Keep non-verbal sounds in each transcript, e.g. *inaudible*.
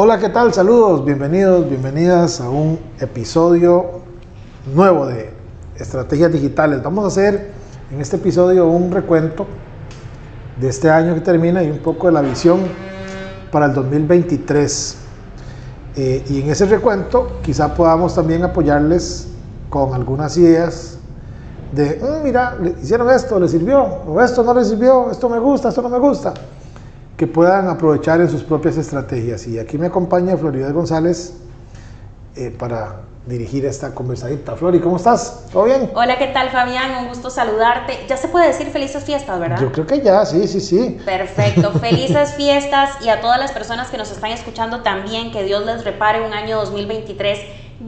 Hola, ¿qué tal? Saludos, bienvenidos, bienvenidas a un episodio nuevo de Estrategias Digitales. Vamos a hacer en este episodio un recuento de este año que termina y un poco de la visión para el 2023. Eh, y en ese recuento quizá podamos también apoyarles con algunas ideas de, "Mm, mira, hicieron esto, le sirvió, o esto no le sirvió, esto me gusta, esto no me gusta que puedan aprovechar en sus propias estrategias. Y aquí me acompaña Floridad González eh, para dirigir esta conversadita. Flori, ¿cómo estás? ¿Todo bien? Hola, ¿qué tal Fabián? Un gusto saludarte. Ya se puede decir felices fiestas, ¿verdad? Yo creo que ya, sí, sí, sí. Perfecto, *laughs* felices fiestas y a todas las personas que nos están escuchando también, que Dios les repare un año 2023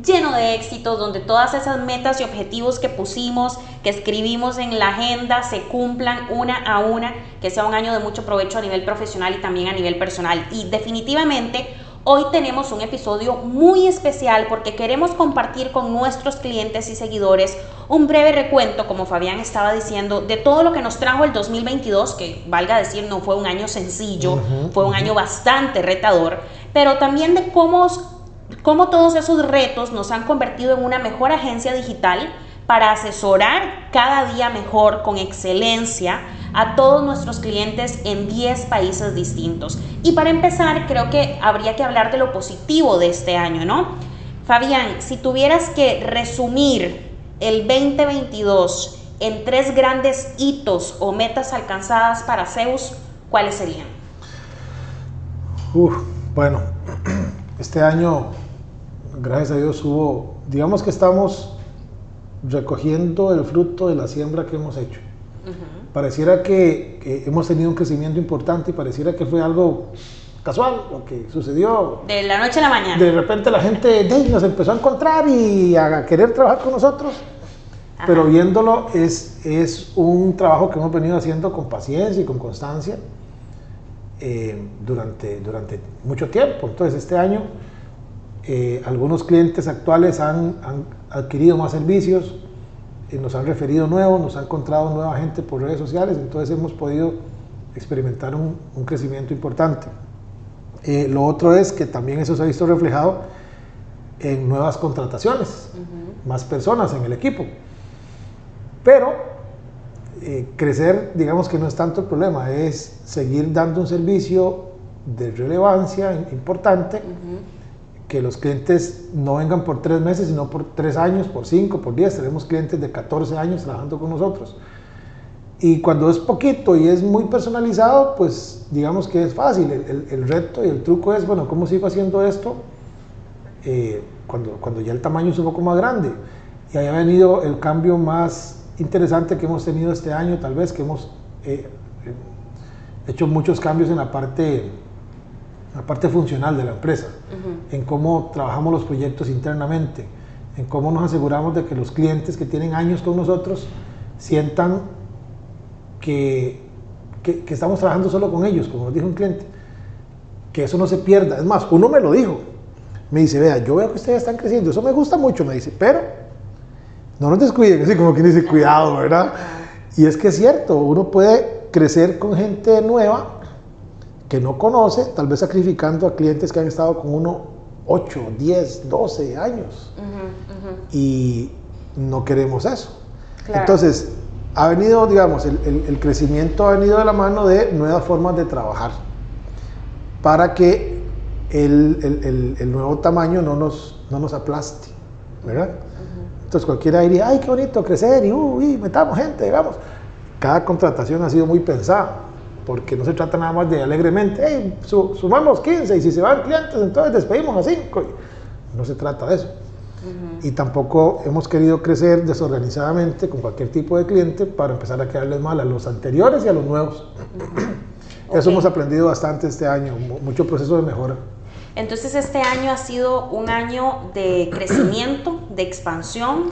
lleno de éxitos, donde todas esas metas y objetivos que pusimos, que escribimos en la agenda, se cumplan una a una, que sea un año de mucho provecho a nivel profesional y también a nivel personal. Y definitivamente hoy tenemos un episodio muy especial porque queremos compartir con nuestros clientes y seguidores un breve recuento, como Fabián estaba diciendo, de todo lo que nos trajo el 2022, que valga decir, no fue un año sencillo, fue un año bastante retador, pero también de cómo cómo todos esos retos nos han convertido en una mejor agencia digital para asesorar cada día mejor, con excelencia, a todos nuestros clientes en 10 países distintos. Y para empezar, creo que habría que hablar de lo positivo de este año, ¿no? Fabián, si tuvieras que resumir el 2022 en tres grandes hitos o metas alcanzadas para Zeus, ¿cuáles serían? Uf, bueno, *clears throat* este año, gracias a Dios, hubo, digamos que estamos recogiendo el fruto de la siembra que hemos hecho. Pareciera que, que, hemos tenido un crecimiento importante y pareciera que fue algo casual lo que sucedió. De la noche a la mañana. De repente la gente nos empezó a encontrar y a querer trabajar con nosotros. Ajá. Pero viéndolo es, es un trabajo que hemos venido haciendo con paciencia y con constancia eh, durante, durante mucho tiempo. Entonces este año eh, algunos clientes actuales han, han, adquirido más servicios, nos han referido nuevos, nos han encontrado nueva gente por redes sociales, entonces hemos podido experimentar un, un crecimiento importante. Eh, lo otro es que también eso se ha visto reflejado en nuevas contrataciones, uh -huh. más personas en el equipo. Pero eh, crecer, digamos que no es tanto el problema, es seguir dando un servicio de relevancia importante, uh -huh. Que los clientes no vengan por tres meses, sino por tres años, por cinco, por diez. Tenemos clientes de 14 años trabajando con nosotros. Y cuando es poquito y es muy personalizado, pues digamos que es fácil. El, el, el reto y el truco es, bueno, ¿cómo sigo haciendo esto eh, cuando, cuando ya el tamaño es un poco más grande? Y ahí ha venido el cambio más interesante que hemos tenido este año, tal vez, que hemos eh, hecho muchos cambios en la parte, la parte funcional de la empresa, uh -huh. en cómo trabajamos los proyectos internamente, en cómo nos aseguramos de que los clientes que tienen años con nosotros sientan que, que, que estamos trabajando solo con ellos, como nos dijo un cliente, que eso no se pierda. Es más, uno me lo dijo, me dice, vea, yo veo que ustedes están creciendo, eso me gusta mucho, me dice, pero no nos descuiden, *laughs* así como quien dice, cuidado, ¿verdad? Y es que es cierto, uno puede crecer con gente nueva que no conoce, tal vez sacrificando a clientes que han estado con uno 8, 10, 12 años. Uh -huh, uh -huh. Y no queremos eso. Claro. Entonces, ha venido, digamos, el, el, el, crecimiento ha venido de la mano de nuevas formas de trabajar para que el, el nuevo tamaño no nos, no nos aplaste, ¿verdad? Entonces cualquiera diría, ay, qué bonito crecer y uy, metamos gente, digamos. Cada contratación ha sido muy pensada, porque no se trata nada más de alegremente, hey, su, sumamos 15 y si se van clientes, entonces despedimos a 5. No se trata de eso. Y tampoco hemos querido crecer desorganizadamente con cualquier tipo de cliente para empezar a quedarles mal a los anteriores y a los nuevos. Eso hemos aprendido bastante este año, mucho proceso de mejora. Entonces este año ha sido un año de crecimiento, de expansión,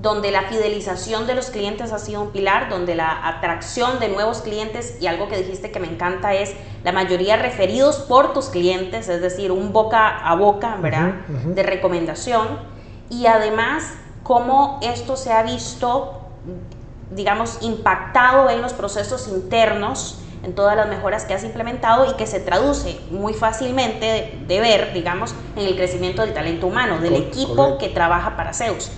donde la fidelización de los clientes ha sido un pilar, donde la atracción de nuevos clientes y algo que dijiste que me encanta es la mayoría referidos por tus clientes, es decir, un boca a boca, ¿verdad? De recomendación. Y además, cómo esto se ha visto, digamos, impactado en los procesos internos en todas las mejoras que has implementado y que se traduce muy fácilmente de, ver, digamos, en el crecimiento del talento humano, del equipo que trabaja para Zeus.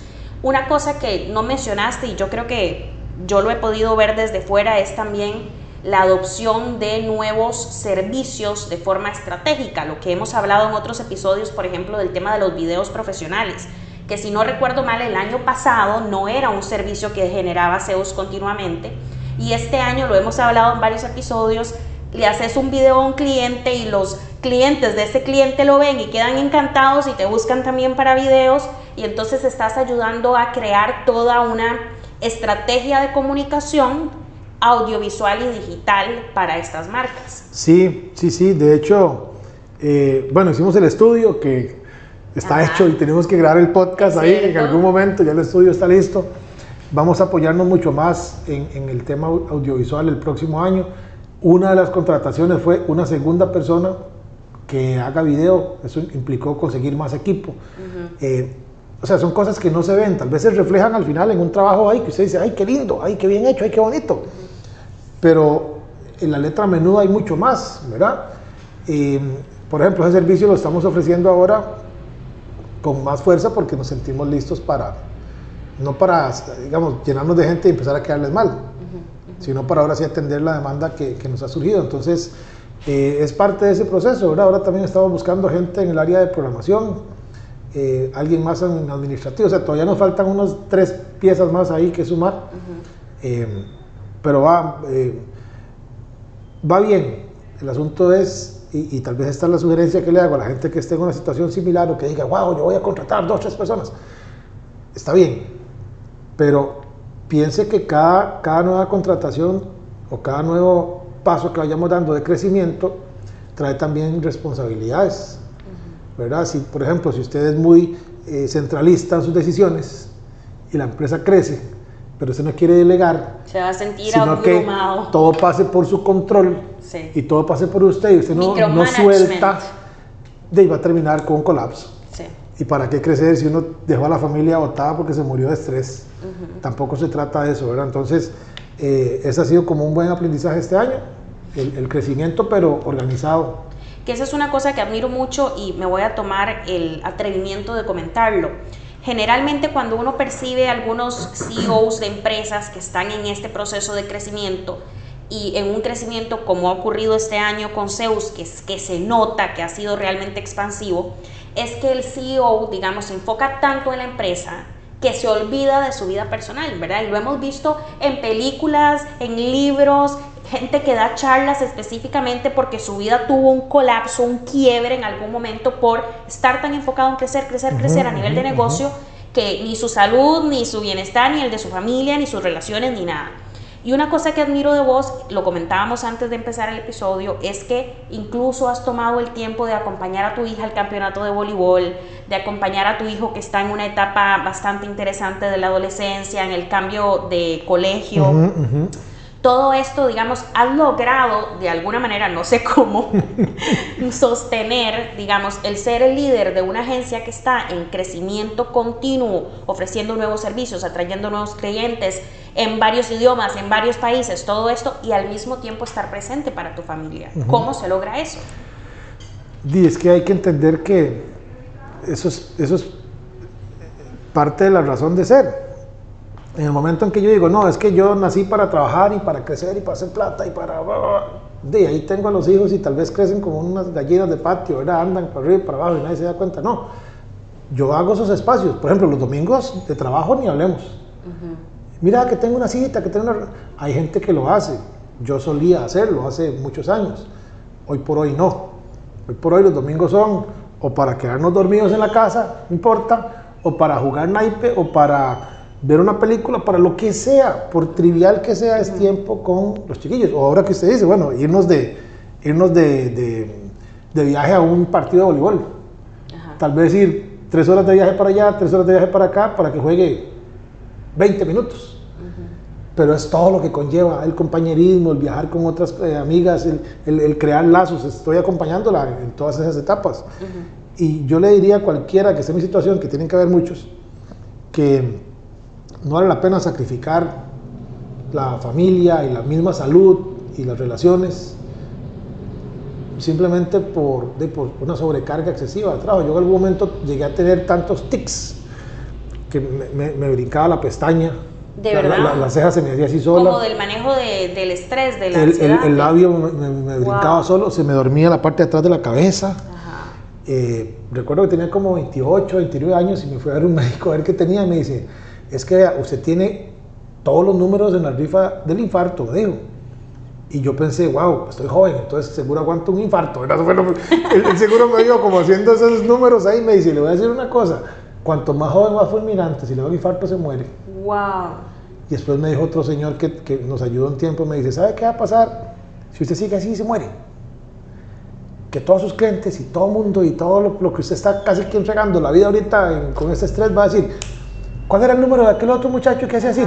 Una cosa que no mencionaste y yo creo que yo lo he podido ver desde fuera es también la adopción de nuevos servicios de forma estratégica, lo que hemos hablado en otros episodios, por ejemplo, del tema de los videos profesionales, que si no recuerdo mal, el año pasado no era un servicio que generaba Zeus continuamente, y este año lo hemos hablado en varios episodios, le haces un video a un cliente y los clientes de ese cliente lo ven y quedan encantados y te buscan también para videos y entonces estás ayudando a crear toda una estrategia de comunicación audiovisual y digital para estas marcas. Sí, sí, sí, de hecho, eh, bueno, hicimos el estudio que está hecho y tenemos que grabar el podcast ahí en algún momento, ya el estudio está listo. Vamos a apoyarnos mucho más en, el tema audiovisual el próximo año. Una de las contrataciones fue una segunda persona que haga video. Eso implicó conseguir más equipo. Eh, o sea, son cosas que no se ven. Tal vez se reflejan al final en un trabajo ahí que usted dice, ay, qué lindo, ay, qué bien hecho, ay, qué bonito. Pero en la letra menuda hay mucho más, ¿verdad? Eh, por ejemplo, ese servicio lo estamos ofreciendo ahora con más fuerza porque nos sentimos listos para, no para, digamos, llenarnos de gente y empezar a quedarles mal, sino para ahora sí atender la demanda que, que nos ha surgido. Entonces, eh, es parte de ese proceso, ¿verdad? Ahora también estamos buscando gente en el área de programación, eh, alguien más en administrativo, o sea, todavía nos faltan unos tres piezas más ahí que sumar, eh, pero va, va bien. El asunto es, y, y, tal vez esta es la sugerencia que le hago a la gente que esté en una situación similar o que diga, wow, yo voy a contratar dos, tres personas. Está bien, pero piense que cada, cada nueva contratación o cada nuevo paso que vayamos dando de crecimiento trae también responsabilidades. ¿verdad? Si, por ejemplo, si usted es muy eh, centralista en sus decisiones y la empresa crece, pero usted no quiere delegar, se va a sentir sino que todo pase por su control y todo pase por usted y usted no, no suelta, de va a terminar con un colapso. ¿Y para qué crecer si uno dejó a la familia botada porque se murió de estrés? Tampoco se trata de eso, ¿verdad? Entonces, eh, ese ha sido como un buen aprendizaje este año, el, crecimiento pero organizado. Que esa es una cosa que admiro mucho y me voy a tomar el atrevimiento de comentarlo. Generalmente cuando uno percibe algunos CEOs de empresas que están en este proceso de crecimiento, y en un crecimiento como ha ocurrido este año con Zeus, que, que se nota que ha sido realmente expansivo, es que el CEO, digamos, se enfoca tanto en la empresa que se olvida de su vida personal, ¿verdad? Y lo hemos visto en películas, en libros, gente que da charlas específicamente porque su vida tuvo un colapso, un quiebre en algún momento por estar tan enfocado en crecer, crecer, crecer a nivel de negocio que ni su salud, ni su bienestar, ni el de su familia, ni sus relaciones, ni nada. Y una cosa que admiro de vos, lo comentábamos antes de empezar el episodio, es que incluso has tomado el tiempo de acompañar a tu hija al campeonato de voleibol, de acompañar a tu hijo que está en una etapa bastante interesante de la adolescencia, en el cambio de colegio todo esto, digamos, has logrado de alguna manera, no sé cómo, *laughs* sostener, digamos, el ser el líder de una agencia que está en crecimiento continuo, ofreciendo nuevos servicios, atrayendo nuevos clientes en varios idiomas, en varios países, todo esto, y al mismo tiempo estar presente para tu familia. ¿Cómo se logra eso? Y es que hay que entender que eso eso es parte de la razón de ser en el momento en que yo digo, no, es que yo nací para trabajar y para crecer y para hacer plata y para... De ahí tengo a los hijos y tal vez crecen como unas gallinas de patio, ¿verdad? Andan para arriba y para abajo y nadie se da cuenta. No, yo hago esos espacios. Por ejemplo, los domingos de trabajo ni hablemos. Mira que tengo una cita, que tengo una... Hay gente que lo hace. Yo solía hacerlo hace muchos años. Hoy por hoy no. Hoy por hoy los domingos son o para quedarnos dormidos en la casa, no importa, o para jugar naipe, o para ver una película, para lo que sea, por trivial que sea, es tiempo con los chiquillos. O ahora que usted dice, bueno, irnos de, irnos de, de, de viaje a un partido de voleibol. Tal vez ir tres horas de viaje para allá, tres horas de viaje para acá, para que juegue 20 minutos pero es todo lo que conlleva el compañerismo, el viajar con otras eh, amigas, el, el, crear lazos. Estoy acompañándola en todas esas etapas. Y yo le diría a cualquiera que esté en mi situación, que tienen que haber muchos, que no vale la pena sacrificar la familia y la misma salud y las relaciones simplemente por, por una sobrecarga excesiva de trabajo. Yo en algún momento llegué a tener tantos tics que me, me brincaba la pestaña, de verdad. La, ceja se me hacía así sola. Como del manejo del estrés, de la el, El, labio me, brincaba solo, se me dormía la parte de atrás de la cabeza. Eh, recuerdo que tenía como 28, 29 años y me fui a ver un médico a ver qué tenía y me dice, es que usted tiene todos los números en la rifa del infarto, me dijo. Y yo pensé, wow, estoy joven, entonces seguro aguanto un infarto. *laughs* *laughs* el, seguro me dijo, como haciendo esos números ahí, me dice, le voy a decir una cosa, cuanto más joven, más fulminante, si le da un infarto se muere. Wow. Y después me dijo otro señor que, que, nos ayudó un tiempo, me dice, ¿sabe qué va a pasar si usted sigue así se muere? Que todos sus clientes y todo el mundo y todo lo, que usted está casi que entregando la vida ahorita con ese estrés va a decir, ¿cuál era el número de aquel otro muchacho que hacía así?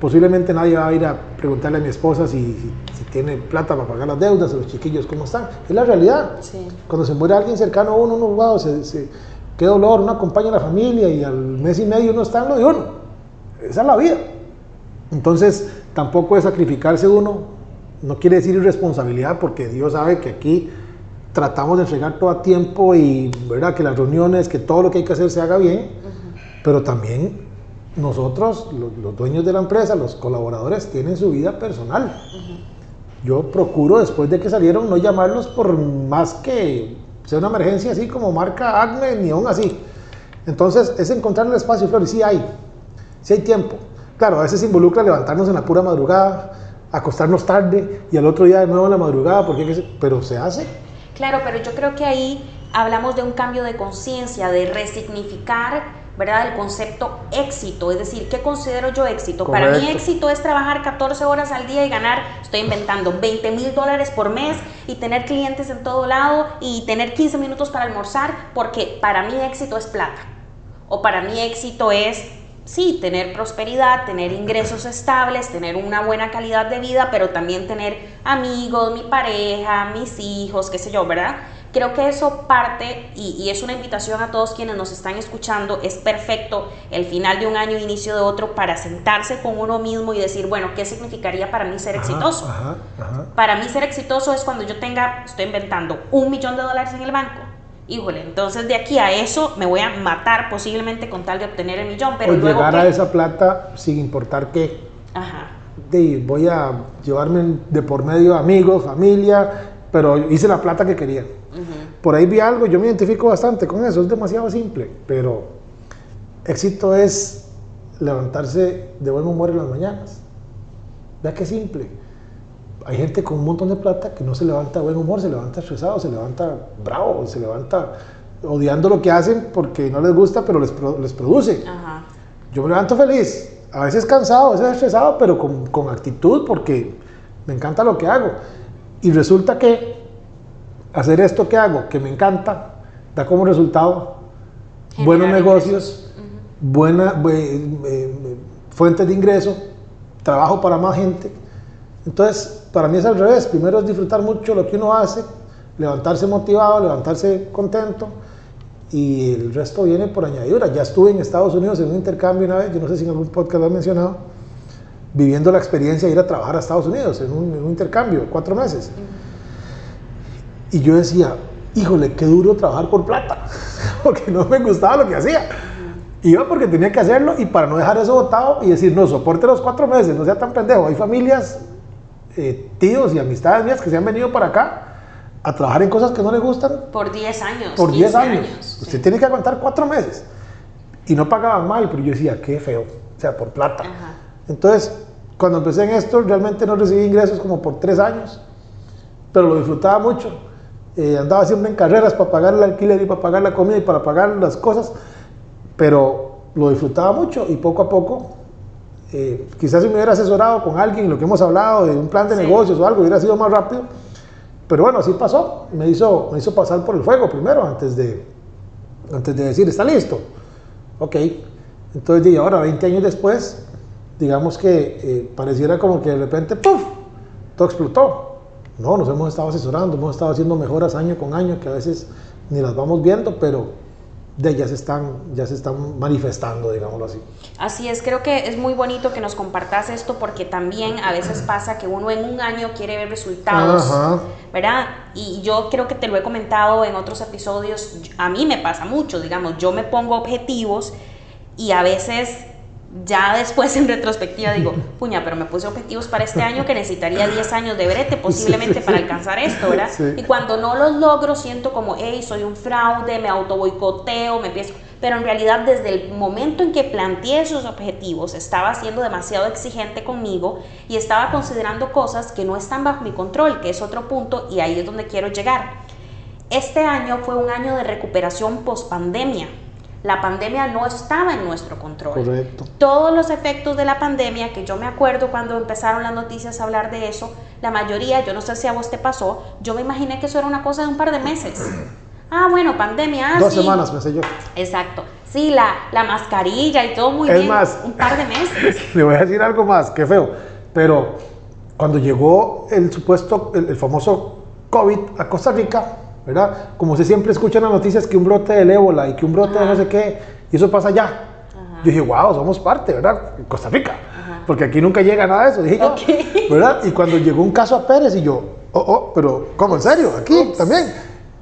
Posiblemente nadie va a ir a preguntarle a mi esposa si, si, tiene plata para pagar las deudas, a los chiquillos cómo están. Es la realidad. Cuando se muere alguien cercano a uno, uno, wow, se, se, qué dolor, uno acompaña a la familia y al mes y medio uno está en lo de uno. Esa es la vida. Entonces, tampoco es sacrificarse uno, no quiere decir irresponsabilidad, porque Dios sabe que aquí tratamos de entregar todo a tiempo y ¿verdad? que las reuniones, que todo lo que hay que hacer se haga bien, pero también nosotros, los, dueños de la empresa, los colaboradores, tienen su vida personal. Yo procuro, después de que salieron, no llamarlos por más que sea una emergencia así como marca Acme, ni aún así. Entonces, es encontrar el espacio, Flor, y sí hay, si hay tiempo. Claro, a veces involucra levantarnos en la pura madrugada, acostarnos tarde y al otro día de nuevo en la madrugada, porque, pero se hace. Claro, pero yo creo que ahí hablamos de un cambio de conciencia, de resignificar ¿verdad? El concepto éxito, es decir, ¿qué considero yo éxito? Para mí éxito es trabajar 14 horas al día y ganar, estoy inventando, 20 mil dólares por mes y tener clientes en todo lado y tener 15 minutos para almorzar, porque para mí éxito es plata. O para mí éxito es sí, tener prosperidad, tener ingresos estables, tener una buena calidad de vida, pero también tener amigos, mi pareja, mis hijos, qué sé yo, ¿verdad? Creo que eso parte, y, es una invitación a todos quienes nos están escuchando, es perfecto el final de un año, inicio de otro, para sentarse con uno mismo y decir, bueno, ¿qué significaría para mí ser exitoso? Para mí ser exitoso es cuando yo tenga, estoy inventando, un millón de dólares en el banco híjole, entonces de aquí a eso me voy a matar posiblemente con tal de obtener el millón. Pero o llegar a esa plata sin importar qué. Ajá. De, voy a llevarme de por medio amigos, familia, pero hice la plata que quería. Por ahí vi algo, yo me identifico bastante con eso, es demasiado simple, pero éxito es levantarse de buen humor en las mañanas. Vea qué simple hay gente con un montón de plata que no se levanta de buen humor, se levanta estresado, se levanta bravo, se levanta odiando lo que hacen porque no les gusta, pero les, les produce. Yo me levanto feliz, a veces cansado, a veces estresado, pero con, con, actitud porque me encanta lo que hago. Y resulta que hacer esto que hago, que me encanta, da como resultado buenos negocios, buena, eh, fuentes de ingreso, trabajo para más gente. Entonces, para mí es al revés. Primero es disfrutar mucho lo que uno hace, levantarse motivado, levantarse contento y el resto viene por añadidura. Ya estuve en Estados Unidos en un intercambio una vez, yo no sé si en algún podcast lo he mencionado, viviendo la experiencia de ir a trabajar a Estados Unidos en un, intercambio, cuatro meses. Y yo decía, híjole, qué duro trabajar por plata, *laughs* porque no me gustaba lo que hacía. Iba porque tenía que hacerlo y para no dejar eso botado y decir, no, soporte los cuatro meses, no sea tan pendejo. Hay familias eh, tíos y amistades mías que se han venido para acá a trabajar en cosas que no les gustan. Por 10 años. Por 10 años. Usted tiene que aguantar 4 meses. Y no pagaban mal, pero yo decía, qué feo. O sea, por plata. Entonces, cuando empecé en esto, realmente no recibí ingresos como por 3 años. Pero lo disfrutaba mucho. Eh, andaba siempre en carreras para pagar el alquiler y para pagar la comida y para pagar las cosas. pero lo disfrutaba mucho y poco a poco, eh, quizás si me hubiera asesorado con alguien, lo que hemos hablado de un plan de negocios o algo, hubiera sido más rápido. Pero bueno, así pasó. Me hizo, me hizo pasar por el fuego primero antes de, antes de decir, está listo. Ok. Entonces, y ahora, 20 años después, digamos que eh, pareciera como que de repente, ¡puf! Todo explotó. No, nos hemos estado asesorando, hemos estado haciendo mejoras año con año que a veces ni las vamos viendo, pero de ya se están ya se están manifestando, digámoslo así. Así es, creo que es muy bonito que nos compartas esto porque también a veces pasa que uno en un año quiere ver resultados, ¿verdad? Y yo creo que te lo he comentado en otros episodios, a mí me pasa mucho, digamos, yo me pongo objetivos y a veces ya después *laughs* en retrospectiva digo, puña, pero me puse objetivos para este año que necesitaría 10 años de brete posiblemente para alcanzar esto, ¿verdad? Y cuando no los logro siento como, hey, soy un fraude, me auto boicoteo, me empiezo... Pero en realidad desde el momento en que planteé esos objetivos estaba siendo demasiado exigente conmigo y estaba considerando cosas que no están bajo mi control, que es otro punto y ahí es donde quiero llegar. Este año fue un año de recuperación post pandemia la pandemia no estaba en nuestro control. Correcto. Todos los efectos de la pandemia, que yo me acuerdo cuando empezaron las noticias a hablar de eso, la mayoría, yo no sé si a vos te pasó, yo me imaginé que eso era una cosa de un par de meses. *clears throat* Ah, bueno, pandemia. Ah, Dos semanas, pensé yo. Exacto. Sí, la, la mascarilla y todo muy es bien. Más, un par de meses. *laughs* Le voy a decir algo más, qué feo. Pero cuando llegó el supuesto, el, el famoso COVID a Costa Rica, ¿verdad? Como se siempre escucha en las noticias que un brote del ébola y que un brote de no sé qué, y eso pasa allá. Yo dije, wow, somos parte, ¿verdad? Costa Rica. Porque aquí nunca llega nada de eso, dije yo, ¿verdad? Y cuando llegó un caso a Pérez y yo, oh, oh, pero ¿cómo? ¿En serio? Aquí también.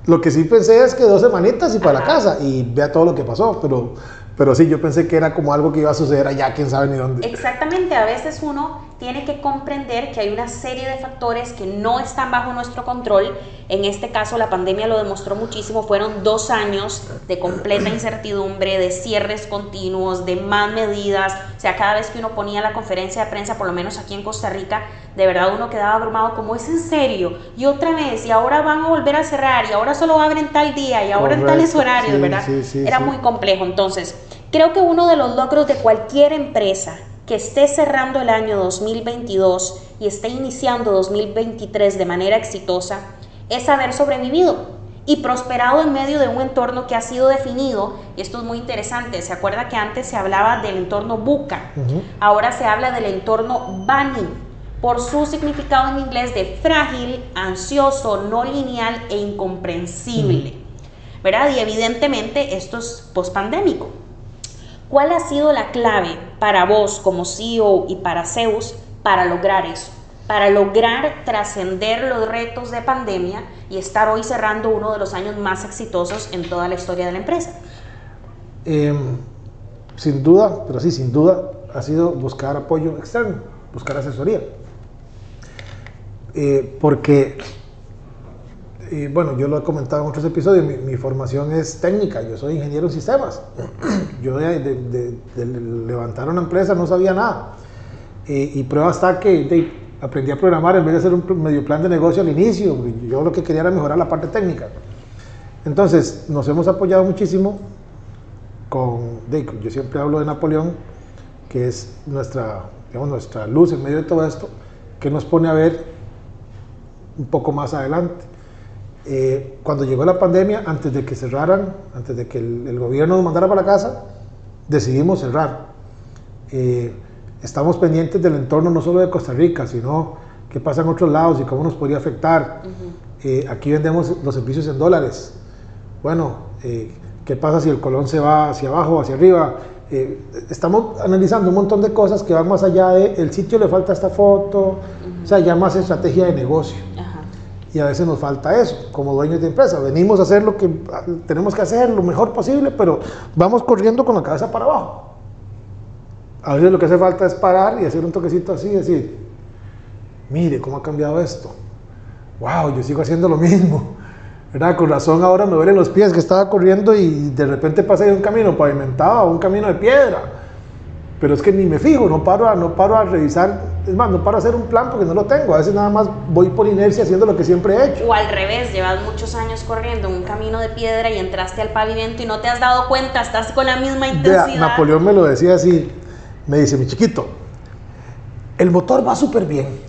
Lo que sí pensé es que dos semanitas y para la casa y vea todo lo que pasó, pero pero sí, yo pensé que era como algo que iba a suceder allá, quién sabe ni dónde. Exactamente, a veces uno tiene que comprender que hay una serie de factores que no están bajo nuestro control. En este caso, la pandemia lo demostró muchísimo. Fueron dos años de completa incertidumbre, de cierres continuos, de más medidas. O sea, cada vez que uno ponía la conferencia de prensa, por lo menos aquí en Costa Rica, de verdad uno quedaba abrumado como es en serio. Y otra vez, y ahora van a volver a cerrar, y ahora solo abren tal día, y ahora en tales horarios, ¿verdad? Era muy complejo. Entonces, Creo que uno de los logros de cualquier empresa que esté cerrando el año 2022 y esté iniciando 2023 de manera exitosa es haber sobrevivido y prosperado en medio de un entorno que ha sido definido, y esto es muy interesante, se acuerda que antes se hablaba del entorno buca, ahora se habla del entorno BANI, por su significado en inglés de frágil, ansioso, no lineal e incomprensible. ¿Verdad? Y evidentemente esto es pospandémico. ¿Cuál ha sido la clave para vos como CEO y para Zeus para lograr eso? Para lograr trascender los retos de pandemia y estar hoy cerrando uno de los años más exitosos en toda la historia de la empresa. Em, sin duda, pero sí, sin duda, ha sido buscar apoyo externo, buscar asesoría. Eh, porque y bueno, yo lo he comentado en otros episodios, mi, formación es técnica, yo soy ingeniero en sistemas. *clears throat* Yo de, levantar una empresa no sabía nada. y prueba está que aprendí a programar en vez de hacer un medio plan de negocio al inicio. Yo lo que quería era mejorar la parte técnica. Entonces, nos hemos apoyado muchísimo con, yo siempre hablo de Napoleón, que es nuestra, nuestra luz en medio de todo esto, que nos pone a ver un poco más adelante. Eh, cuando llegó la pandemia, antes de que cerraran, antes de que el, gobierno nos mandara para la casa, decidimos cerrar. Eh, estamos pendientes del entorno no solo de Costa Rica, sino qué pasa en otros lados y cómo nos podría afectar. Eh, aquí vendemos los servicios en dólares. Bueno, qué pasa si el colón se va hacia abajo o hacia arriba. estamos analizando un montón de cosas que van más allá de el sitio le falta esta foto, o sea, ya más estrategia de negocio. Y a veces nos falta eso, como dueños de empresa. Venimos a hacer lo que tenemos que hacer, lo mejor posible, pero vamos corriendo con la cabeza para abajo. A veces lo que hace falta es parar y hacer un toquecito así decir, mire cómo ha cambiado esto. Wow, yo sigo haciendo lo mismo. ¿verdad? Con razón ahora me duelen los pies que estaba corriendo y de repente pasé de un camino pavimentado a un camino de piedra. Pero es que ni me fijo, no paro, a, no paro a revisar, es más, no paro a hacer un plan porque no lo tengo, a veces nada más voy por inercia haciendo lo que siempre he hecho. O al revés, llevas muchos años corriendo en un camino de piedra y entraste al pavimento y no te has dado cuenta, estás con la misma intensidad. Vea, Napoleón me lo decía así, me dice, mi chiquito, el motor va súper bien,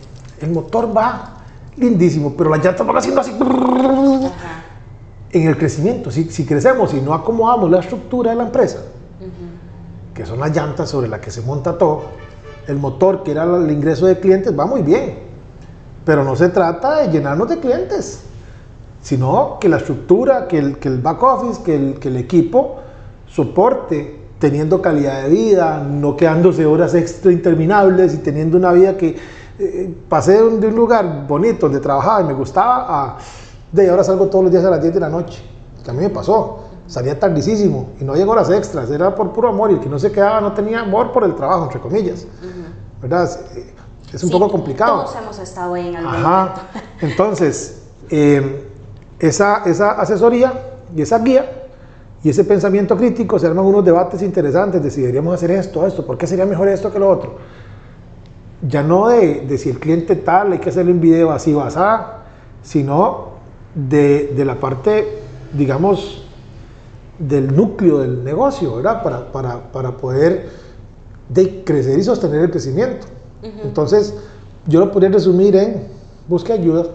el motor va lindísimo, pero las llantas van haciendo así. Ajá. En el crecimiento, si, si crecemos y no acomodamos la estructura de la empresa, que son las llantas sobre las que se monta todo, el motor, que era el ingreso de clientes, va muy bien. Pero no se trata de llenarnos de clientes, sino que la estructura, que el, que el back office, que el, que el equipo soporte teniendo calidad de vida, no quedándose horas extra interminables y teniendo una vida que eh, pasé de un, de un lugar bonito donde trabajaba y me gustaba a de ahora salgo todos los días a las 10 de la noche, que a mí me pasó. Salía tardísimo y no llegó horas extras, era por puro amor y el que no se quedaba no tenía amor por el trabajo, entre comillas. ¿Verdad? Es, es un Sí, poco complicado. Todos hemos estado ahí en algún Ajá. *laughs* Entonces, eh, esa, esa asesoría y esa guía y ese pensamiento crítico se arman unos debates interesantes de si deberíamos hacer esto, esto, ¿por qué sería mejor esto que lo otro? Ya no de, de si el cliente tal hay que hacerle un video así o asá, sino de, de la parte, digamos, del núcleo del negocio, ¿verdad? Para, para, para poder de crecer y sostener el crecimiento. Entonces, yo lo podría resumir en busque ayuda.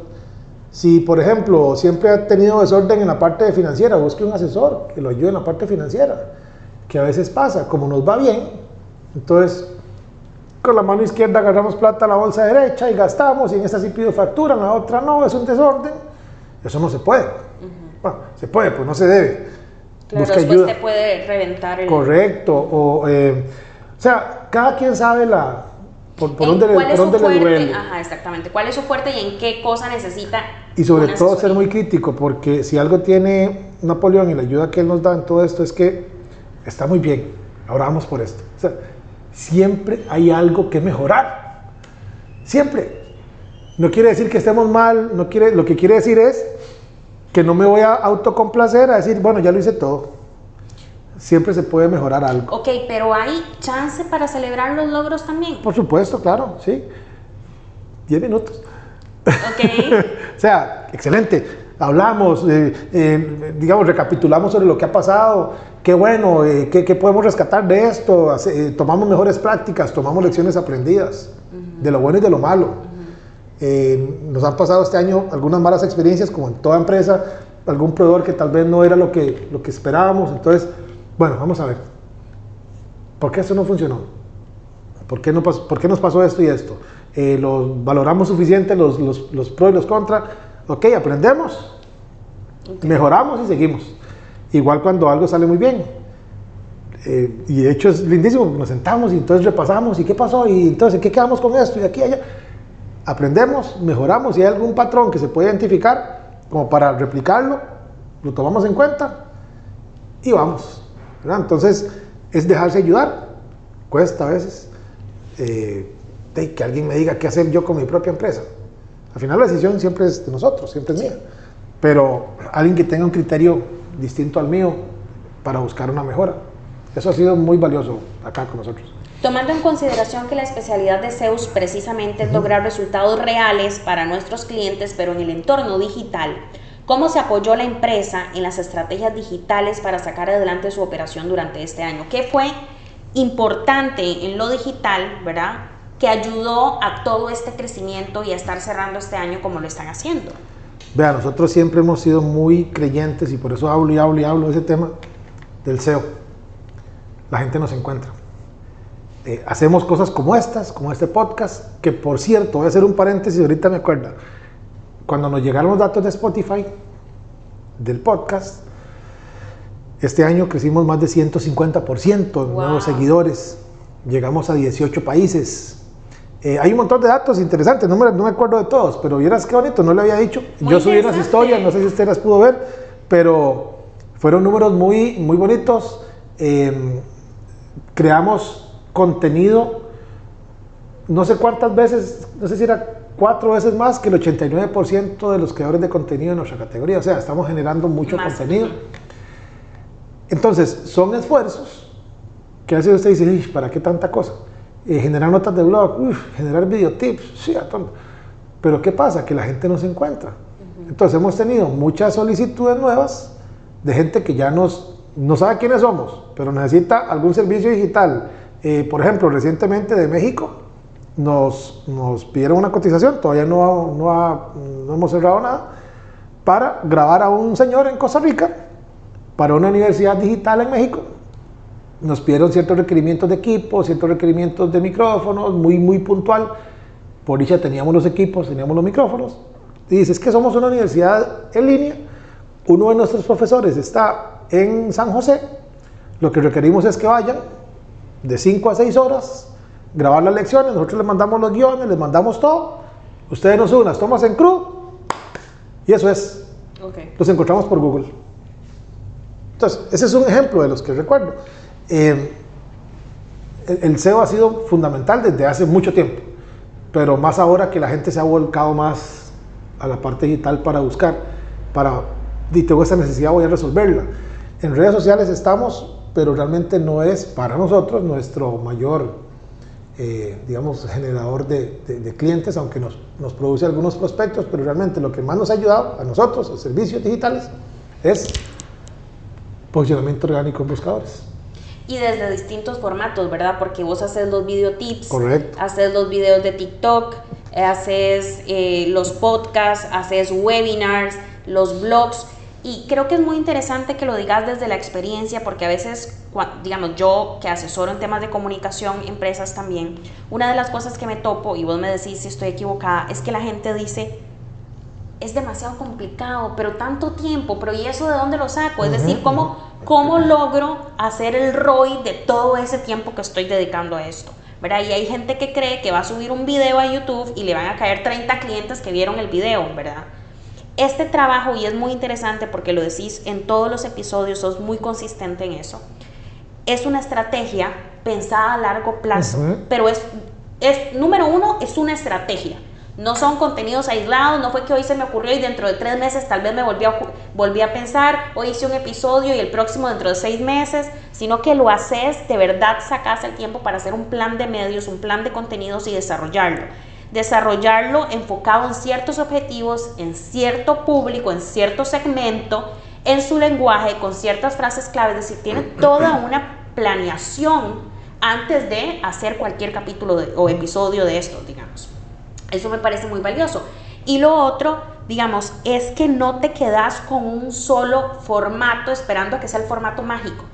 Si, por ejemplo, siempre ha tenido desorden en la parte financiera, busque un asesor que lo ayude en la parte financiera, que a veces pasa, como nos va bien, entonces con la mano izquierda agarramos plata a la bolsa derecha y gastamos, y en esta sí pido factura, en la otra no, es un desorden. Eso no se puede. Bueno, se puede, pues no se debe. Claro, Busque después ayuda. te puede reventar el... Correcto. O, eh, o sea, cada quien sabe la, por, por dónde, le, ¿Cuál por es dónde le duele. Ajá, exactamente. ¿Cuál es su fuerte y en qué cosa necesita? Y sobre todo ser muy crítico, porque si algo tiene Napoleón y la ayuda que él nos da en todo esto es que está muy bien, ahora vamos por esto. O sea, siempre hay algo que mejorar. Siempre. No quiere decir que estemos mal, no quiere, lo que quiere decir es que no me voy a autocomplacer a decir, bueno, ya lo hice todo. Siempre se puede mejorar algo. Ok, pero hay chance para celebrar los logros también. Por supuesto, claro, sí. 10 minutos. Ok. *laughs* O sea, excelente. Hablamos, eh, eh, digamos, recapitulamos sobre lo que ha pasado, qué bueno, eh, qué, qué podemos rescatar de esto, eh, tomamos mejores prácticas, tomamos lecciones aprendidas, de lo bueno y de lo malo. Eh, nos han pasado este año algunas malas experiencias, como en toda empresa, algún proveedor que tal vez no era lo que, lo que esperábamos. Entonces, bueno, vamos a ver. ¿Por qué esto no funcionó? ¿Por qué, no pas- por qué nos pasó esto y esto? Eh, ¿Los valoramos suficiente los, los, los pros y los contras? Ok, aprendemos, mejoramos y seguimos. Igual cuando algo sale muy bien. Eh, y de hecho es lindísimo, nos sentamos y entonces repasamos y qué pasó y entonces qué quedamos con esto y aquí y allá. Aprendemos, mejoramos y hay algún patrón que se puede identificar como para replicarlo, lo tomamos en cuenta y vamos. Entonces es dejarse ayudar, cuesta a veces eh, que alguien me diga qué hacer yo con mi propia empresa. Al final la decisión siempre es de nosotros, siempre es mía. Pero alguien que tenga un criterio distinto al mío para buscar una mejora. Eso ha sido muy valioso acá con nosotros. Tomando en consideración que la especialidad de Zeus precisamente es lograr resultados reales para nuestros clientes, pero en el entorno digital, ¿cómo se apoyó la empresa en las estrategias digitales para sacar adelante su operación durante este año? ¿Qué fue importante en lo digital, verdad? Que ayudó a todo este crecimiento y a estar cerrando este año como lo están haciendo. Vea, nosotros siempre hemos sido muy creyentes y por eso hablo y hablo y hablo de ese tema del SEO. La gente nos encuentra. Eh, hacemos cosas como estas, como este podcast, que por cierto, voy a hacer un paréntesis, ahorita me acuerdo. Cuando nos llegaron los datos de Spotify, del podcast, este año crecimos más de 150% en Wow. nuevos seguidores. Llegamos a 18 países. Eh, hay un montón de datos interesantes, no me, no me acuerdo de todos, pero vieras qué bonito, no le había dicho. Muy Yo subí unas historias, no sé si usted las pudo ver, pero fueron números muy, muy bonitos. Eh, creamos contenido, no sé cuántas veces, no sé si era cuatro veces más que el 89% de los creadores de contenido en nuestra categoría. O sea, estamos generando mucho Más, contenido. Entonces, son esfuerzos que a veces usted dice, ¿para qué tanta cosa? Eh, generar notas de blog, generar videotips, sí, a tonto. Pero ¿qué pasa? Que la gente no se encuentra. Entonces hemos tenido muchas solicitudes nuevas de gente que ya nos, no sabe quiénes somos, pero necesita algún servicio digital. Eh, por ejemplo, recientemente de México nos, nos pidieron una cotización, todavía no, no, no hemos cerrado nada, para grabar a un señor en Costa Rica para una universidad digital en México. Nos pidieron ciertos requerimientos de equipo, ciertos requerimientos de micrófonos, muy, muy puntual. Por dicha teníamos los equipos, teníamos los micrófonos. Y dice, es que somos una universidad en línea. Uno de nuestros profesores está en San José. Lo que requerimos es que vayan de 5 a 6 horas, grabar las lecciones, nosotros les mandamos los guiones, les mandamos todo. Ustedes nos suben las tomas en CRU y eso es. Los encontramos por Google. Entonces, ese es un ejemplo de los que recuerdo. Eh, el, SEO ha sido fundamental desde hace mucho tiempo, pero más ahora que la gente se ha volcado más a la parte digital para buscar, para, y tengo esa necesidad, voy a resolverla. En redes sociales estamos, pero realmente no es para nosotros nuestro mayor, eh, digamos, generador de, de, clientes, aunque nos, nos produce algunos prospectos, pero realmente lo que más nos ha ayudado a nosotros, los servicios digitales, es posicionamiento orgánico en buscadores. Y desde distintos formatos, ¿verdad? Porque vos haces los videotips, Correcto. haces los videos de TikTok, haces eh, los podcasts, haces webinars, los blogs. Y creo que es muy interesante que lo digas desde la experiencia, porque a veces, digamos, yo que asesoro en temas de comunicación, empresas también, una de las cosas que me topo, y vos me decís si estoy equivocada, es que la gente dice, es demasiado complicado, pero tanto tiempo, pero ¿y eso de dónde lo saco? Es decir, ¿cómo, ¿cómo logro hacer el ROI de todo ese tiempo que estoy dedicando a esto? ¿verdad? Y hay gente que cree que va a subir un video a YouTube y le van a caer 30 clientes que vieron el video, ¿verdad? Este trabajo, y es muy interesante porque lo decís en todos los episodios, sos muy consistente en eso, es una estrategia pensada a largo plazo, pero es, es, número uno, es una estrategia. No son contenidos aislados, no fue que hoy se me ocurrió y dentro de tres meses tal vez me volví a, volví a pensar, hoy hice un episodio y el próximo dentro de seis meses, sino que lo haces, de verdad sacas el tiempo para hacer un plan de medios, un plan de contenidos y desarrollarlo. Desarrollarlo enfocado en ciertos objetivos, en cierto público, en cierto segmento, en su lenguaje, con ciertas frases claves, es decir, tiene *clears throat* toda una planeación antes de hacer cualquier capítulo o episodio de esto, digamos. Eso me parece muy valioso. Y lo otro, digamos, es que no te quedas con un solo formato esperando a que sea el formato mágico,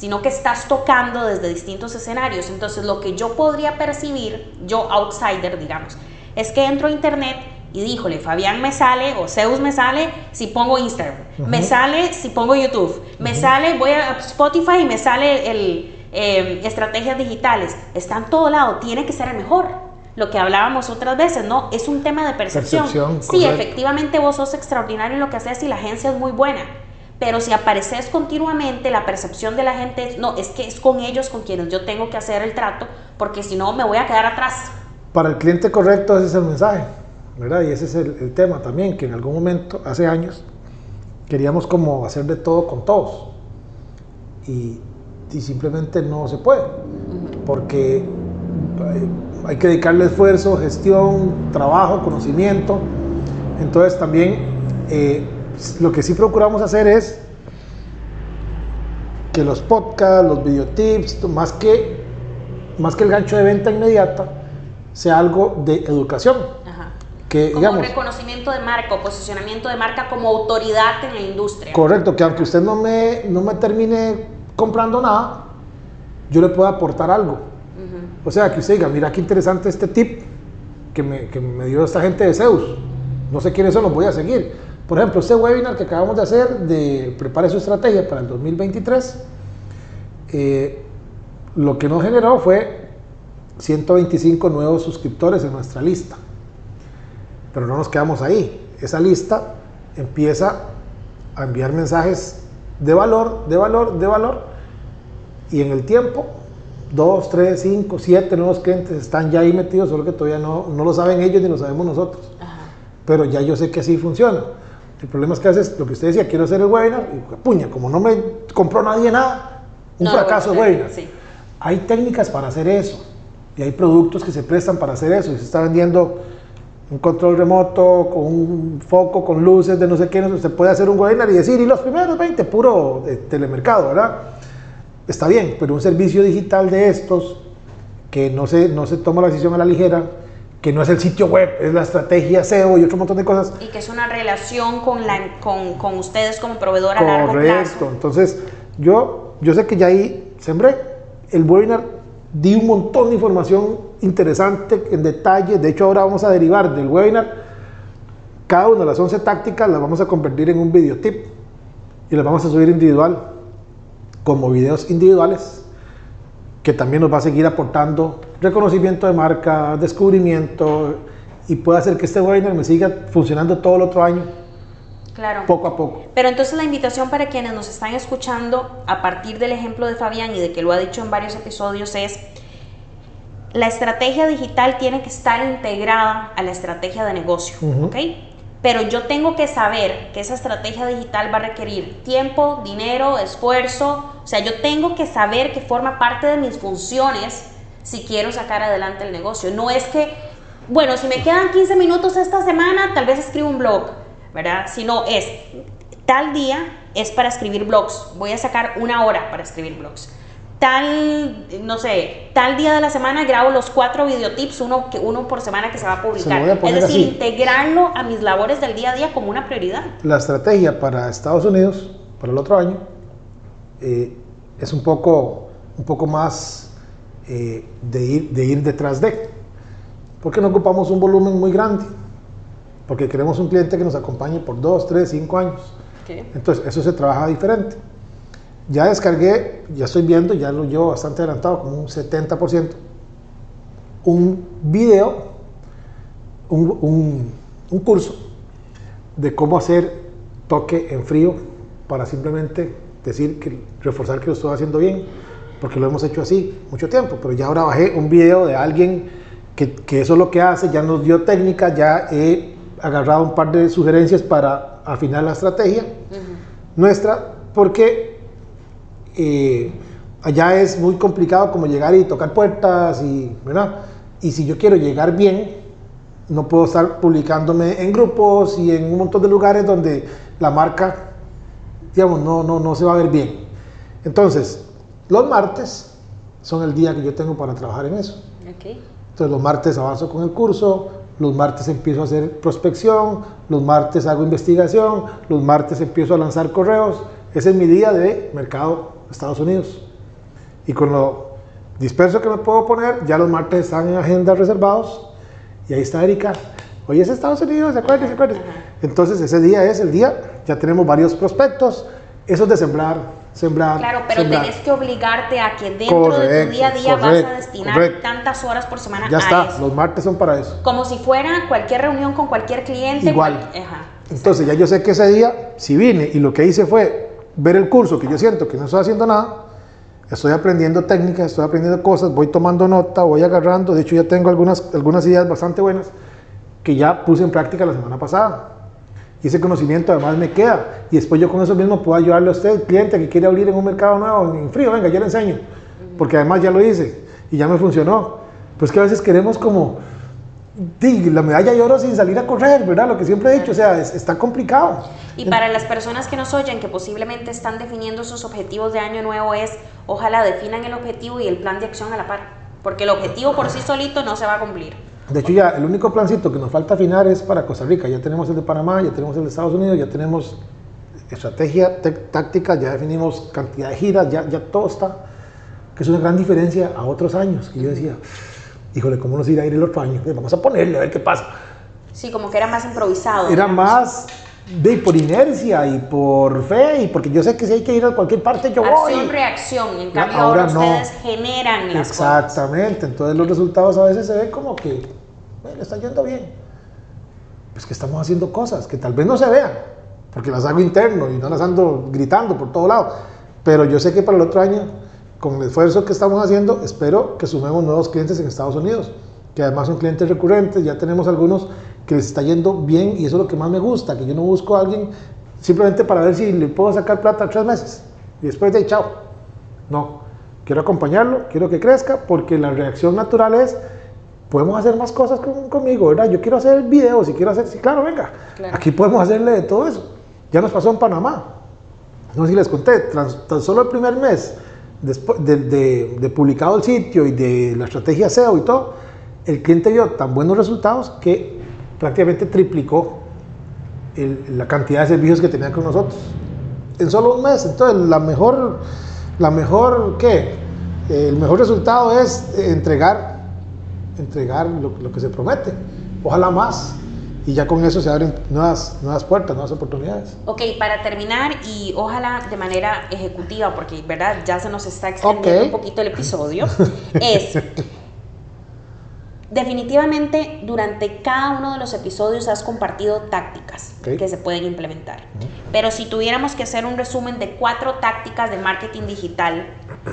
sino que estás tocando desde distintos escenarios. Entonces, lo que yo podría percibir, yo outsider, digamos, es que entro a internet y díjole, Fabián me sale o Zeus me sale si pongo Instagram, me sale si pongo YouTube, me sale, voy a Spotify y me sale el eh, estrategias digitales. Está en todo lado, tiene que ser el mejor lo que hablábamos otras veces, ¿no? Es un tema de percepción. sí, efectivamente vos sos extraordinario en lo que haces y la agencia es muy buena. Pero si apareces continuamente, la percepción de la gente, no, es que es con ellos con quienes yo tengo que hacer el trato, porque si no me voy a quedar atrás. Para el cliente correcto ese es el mensaje, ¿verdad? Y ese es el, tema también, que en algún momento, hace años, queríamos como hacer de todo con todos. Y, y simplemente no se puede, porque eh, hay que dedicarle esfuerzo, gestión, trabajo, conocimiento. Entonces también eh, lo que sí procuramos hacer es que los podcasts, los videotips, más que, más que el gancho de venta inmediata, sea algo de educación. Que, como digamos, reconocimiento de marca o posicionamiento de marca como autoridad en la industria. Correcto, que aunque usted no me, no me termine comprando nada, yo le puedo aportar algo. O sea, que usted diga, mira qué interesante este tip que me, que me dio esta gente de Zeus. No sé quiénes son, los voy a seguir. Por ejemplo, este webinar que acabamos de hacer de Prepare su estrategia para el 2023, eh, lo que nos generó fue 125 nuevos suscriptores en nuestra lista. Pero no nos quedamos ahí. Esa lista empieza a enviar mensajes de valor, de valor, de valor. Y en el tiempo dos, tres, cinco, siete nuevos clientes están ya ahí metidos, solo que todavía no, no lo saben ellos ni lo sabemos nosotros. Pero ya yo sé que así funciona. El problema es que a veces lo que usted decía, quiero hacer el webinar, y puña, como no me compró nadie nada, un fracaso de webinar. hay técnicas para hacer eso y hay productos que se prestan para hacer eso. Y se está vendiendo un control remoto con un foco, con luces de no sé qué, se puede hacer un webinar y decir, y los primeros 20, puro de telemercado, ¿verdad? Está bien, pero un servicio digital de estos, que no se, no se toma la decisión a la ligera, que no es el sitio web, es la estrategia SEO y otro montón de cosas. Y que es una relación con, la, con, con ustedes como proveedor a largo plazo. Correcto, entonces yo, yo sé que ya ahí sembré. El webinar, di un montón de información interesante en detalle, de hecho ahora vamos a derivar del webinar, cada una de las 11 tácticas las vamos a convertir en un video tip y las vamos a subir individual, como videos individuales, que también nos va a seguir aportando reconocimiento de marca, descubrimiento y puede hacer que este webinar me siga funcionando todo el otro año. Claro. Poco a poco. Pero entonces la invitación para quienes nos están escuchando a partir del ejemplo de Fabián y de que lo ha dicho en varios episodios es la estrategia digital tiene que estar integrada a la estrategia de negocio, ¿ok? Pero yo tengo que saber que esa estrategia digital va a requerir tiempo, dinero, esfuerzo. O sea, yo tengo que saber que forma parte de mis funciones si quiero sacar adelante el negocio. No es que, bueno, si me quedan 15 minutos esta semana, tal vez escribo un blog, ¿verdad? Sino es, tal día es para escribir blogs. Voy a sacar una hora para escribir blogs tal, no sé, tal día de la semana grabo los cuatro videotips, uno, uno por semana que se va a publicar. es decir, integrarlo a mis labores del día a día como una prioridad. La estrategia para Estados Unidos, para el otro año, eh, es un poco, un poco más eh, de, ir, de ir detrás de. Porque no ocupamos un volumen muy grande. Porque queremos un cliente que nos acompañe por dos, tres, cinco años. Entonces, eso se trabaja diferente. Ya descargué, ya estoy viendo, ya lo llevo bastante adelantado, como un 70%, un video, un, curso de cómo hacer toque en frío para simplemente decir que reforzar que lo estoy haciendo bien, porque lo hemos hecho así mucho tiempo, pero ya ahora bajé un video de alguien que, eso es lo que hace, ya nos dio técnica, ya he agarrado un par de sugerencias para afinar la estrategia nuestra, porque allá es muy complicado como llegar y tocar puertas y, ¿verdad? Y si yo quiero llegar bien, no puedo estar publicándome en grupos y en un montón de lugares donde la marca, digamos, no, no, no se va a ver bien. Entonces, los martes son el día que yo tengo para trabajar en eso. Entonces, los martes avanzo con el curso, los martes empiezo a hacer prospección, los martes hago investigación, los martes empiezo a lanzar correos. Ese es mi día de mercado Estados Unidos. Y con lo disperso que me puedo poner, ya los martes están en agenda reservados. Y ahí está Erika. Hoy es Estados Unidos, ¿se acuerdan? ¿Se Entonces ese día es el día, ya tenemos varios prospectos. Eso es de sembrar, sembrar. Claro, pero tenés que obligarte a que dentro de tu día a día vas a destinar tantas horas por semana ya está, los martes son para eso. Como si fuera cualquier reunión con cualquier cliente. Igual. Entonces ya yo sé que ese día, si vine y lo que hice fue ver el curso que yo siento que no estoy haciendo nada, estoy aprendiendo técnicas, estoy aprendiendo cosas, voy tomando nota, voy agarrando, de hecho ya tengo algunas, algunas ideas bastante buenas que ya puse en práctica la semana pasada. Y ese conocimiento además me queda. Y después yo con eso mismo puedo ayudarle a usted, cliente que quiere abrir en un mercado nuevo, en frío, venga, yo le enseño. Porque además ya lo hice y ya me funcionó. Pues que a veces queremos como la medalla de oro sin salir a correr, ¿verdad? Lo que siempre he dicho, o sea, está complicado. Y para las personas que nos oyen, que posiblemente están definiendo sus objetivos de año nuevo, es ojalá definan el objetivo y el plan de acción a la par, porque el objetivo por sí solito no se va a cumplir. De hecho, ya el único plancito que nos falta afinar es para Costa Rica. Ya tenemos el de Panamá, ya tenemos el de Estados Unidos, ya tenemos estrategia táctica, ya definimos cantidad de giras, ya, ya todo está, que es una gran diferencia a otros años, que yo decía, híjole, ¿cómo nos irá a ir el otro año? Vamos a ponerle, a ver qué pasa. Sí, como que era más improvisado. Era más de por inercia y por fe y porque yo sé que si hay que ir a cualquier parte yo voy. Acción, reacción, en cambio ahora, ustedes generan las Exactamente, entonces los resultados a veces se ven como que le está yendo bien. Pues que estamos haciendo cosas que tal vez no se vean, porque las hago interno y no las ando gritando por todo lado, pero yo sé que para el otro año con el esfuerzo que estamos haciendo, espero que sumemos nuevos clientes en Estados Unidos, que además son clientes recurrentes, ya tenemos algunos que les está yendo bien y eso es lo que más me gusta, que yo no busco a alguien simplemente para ver si le puedo sacar plata tres meses y después de ahí, chao. No, quiero acompañarlo, quiero que crezca, porque la reacción natural es, podemos hacer más cosas conmigo, ¿verdad? Yo quiero hacer videos y quiero hacer, sí, claro, venga, aquí podemos hacerle de todo eso. Ya nos pasó en Panamá. No sé si les conté, tan solo el primer mes después de, publicado el sitio y de la estrategia SEO y todo, el cliente vio tan buenos resultados que prácticamente triplicó la cantidad de servicios que tenía con nosotros. En solo un mes. Entonces, la mejor, la mejor, ¿qué? El mejor resultado es entregar, entregar lo, lo que se promete. Ojalá más y ya con eso se abren nuevas, nuevas puertas, nuevas oportunidades. Ok, para terminar y ojalá de manera ejecutiva, porque verdad ya se nos está extendiendo un poquito el episodio, *laughs* es definitivamente durante cada uno de los episodios has compartido tácticas que se pueden implementar. Pero si tuviéramos que hacer un resumen de cuatro tácticas de marketing digital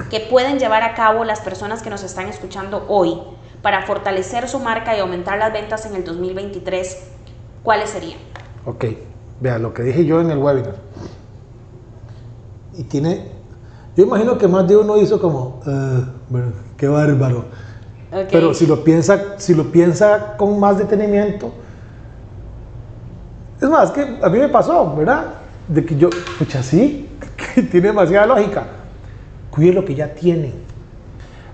que pueden llevar a cabo las personas que nos están escuchando hoy para fortalecer su marca y aumentar las ventas en el 2023, ¿cuáles serían? Ok, vea lo que dije yo en el webinar. Y tiene, yo imagino que más de uno hizo como, uh, bueno, qué bárbaro. Pero si lo, piensa, si lo piensa con más detenimiento, es más, que a mí me pasó, ¿verdad? De que yo, pucha, sí, *laughs* que tiene demasiada lógica. Cuide lo que ya tiene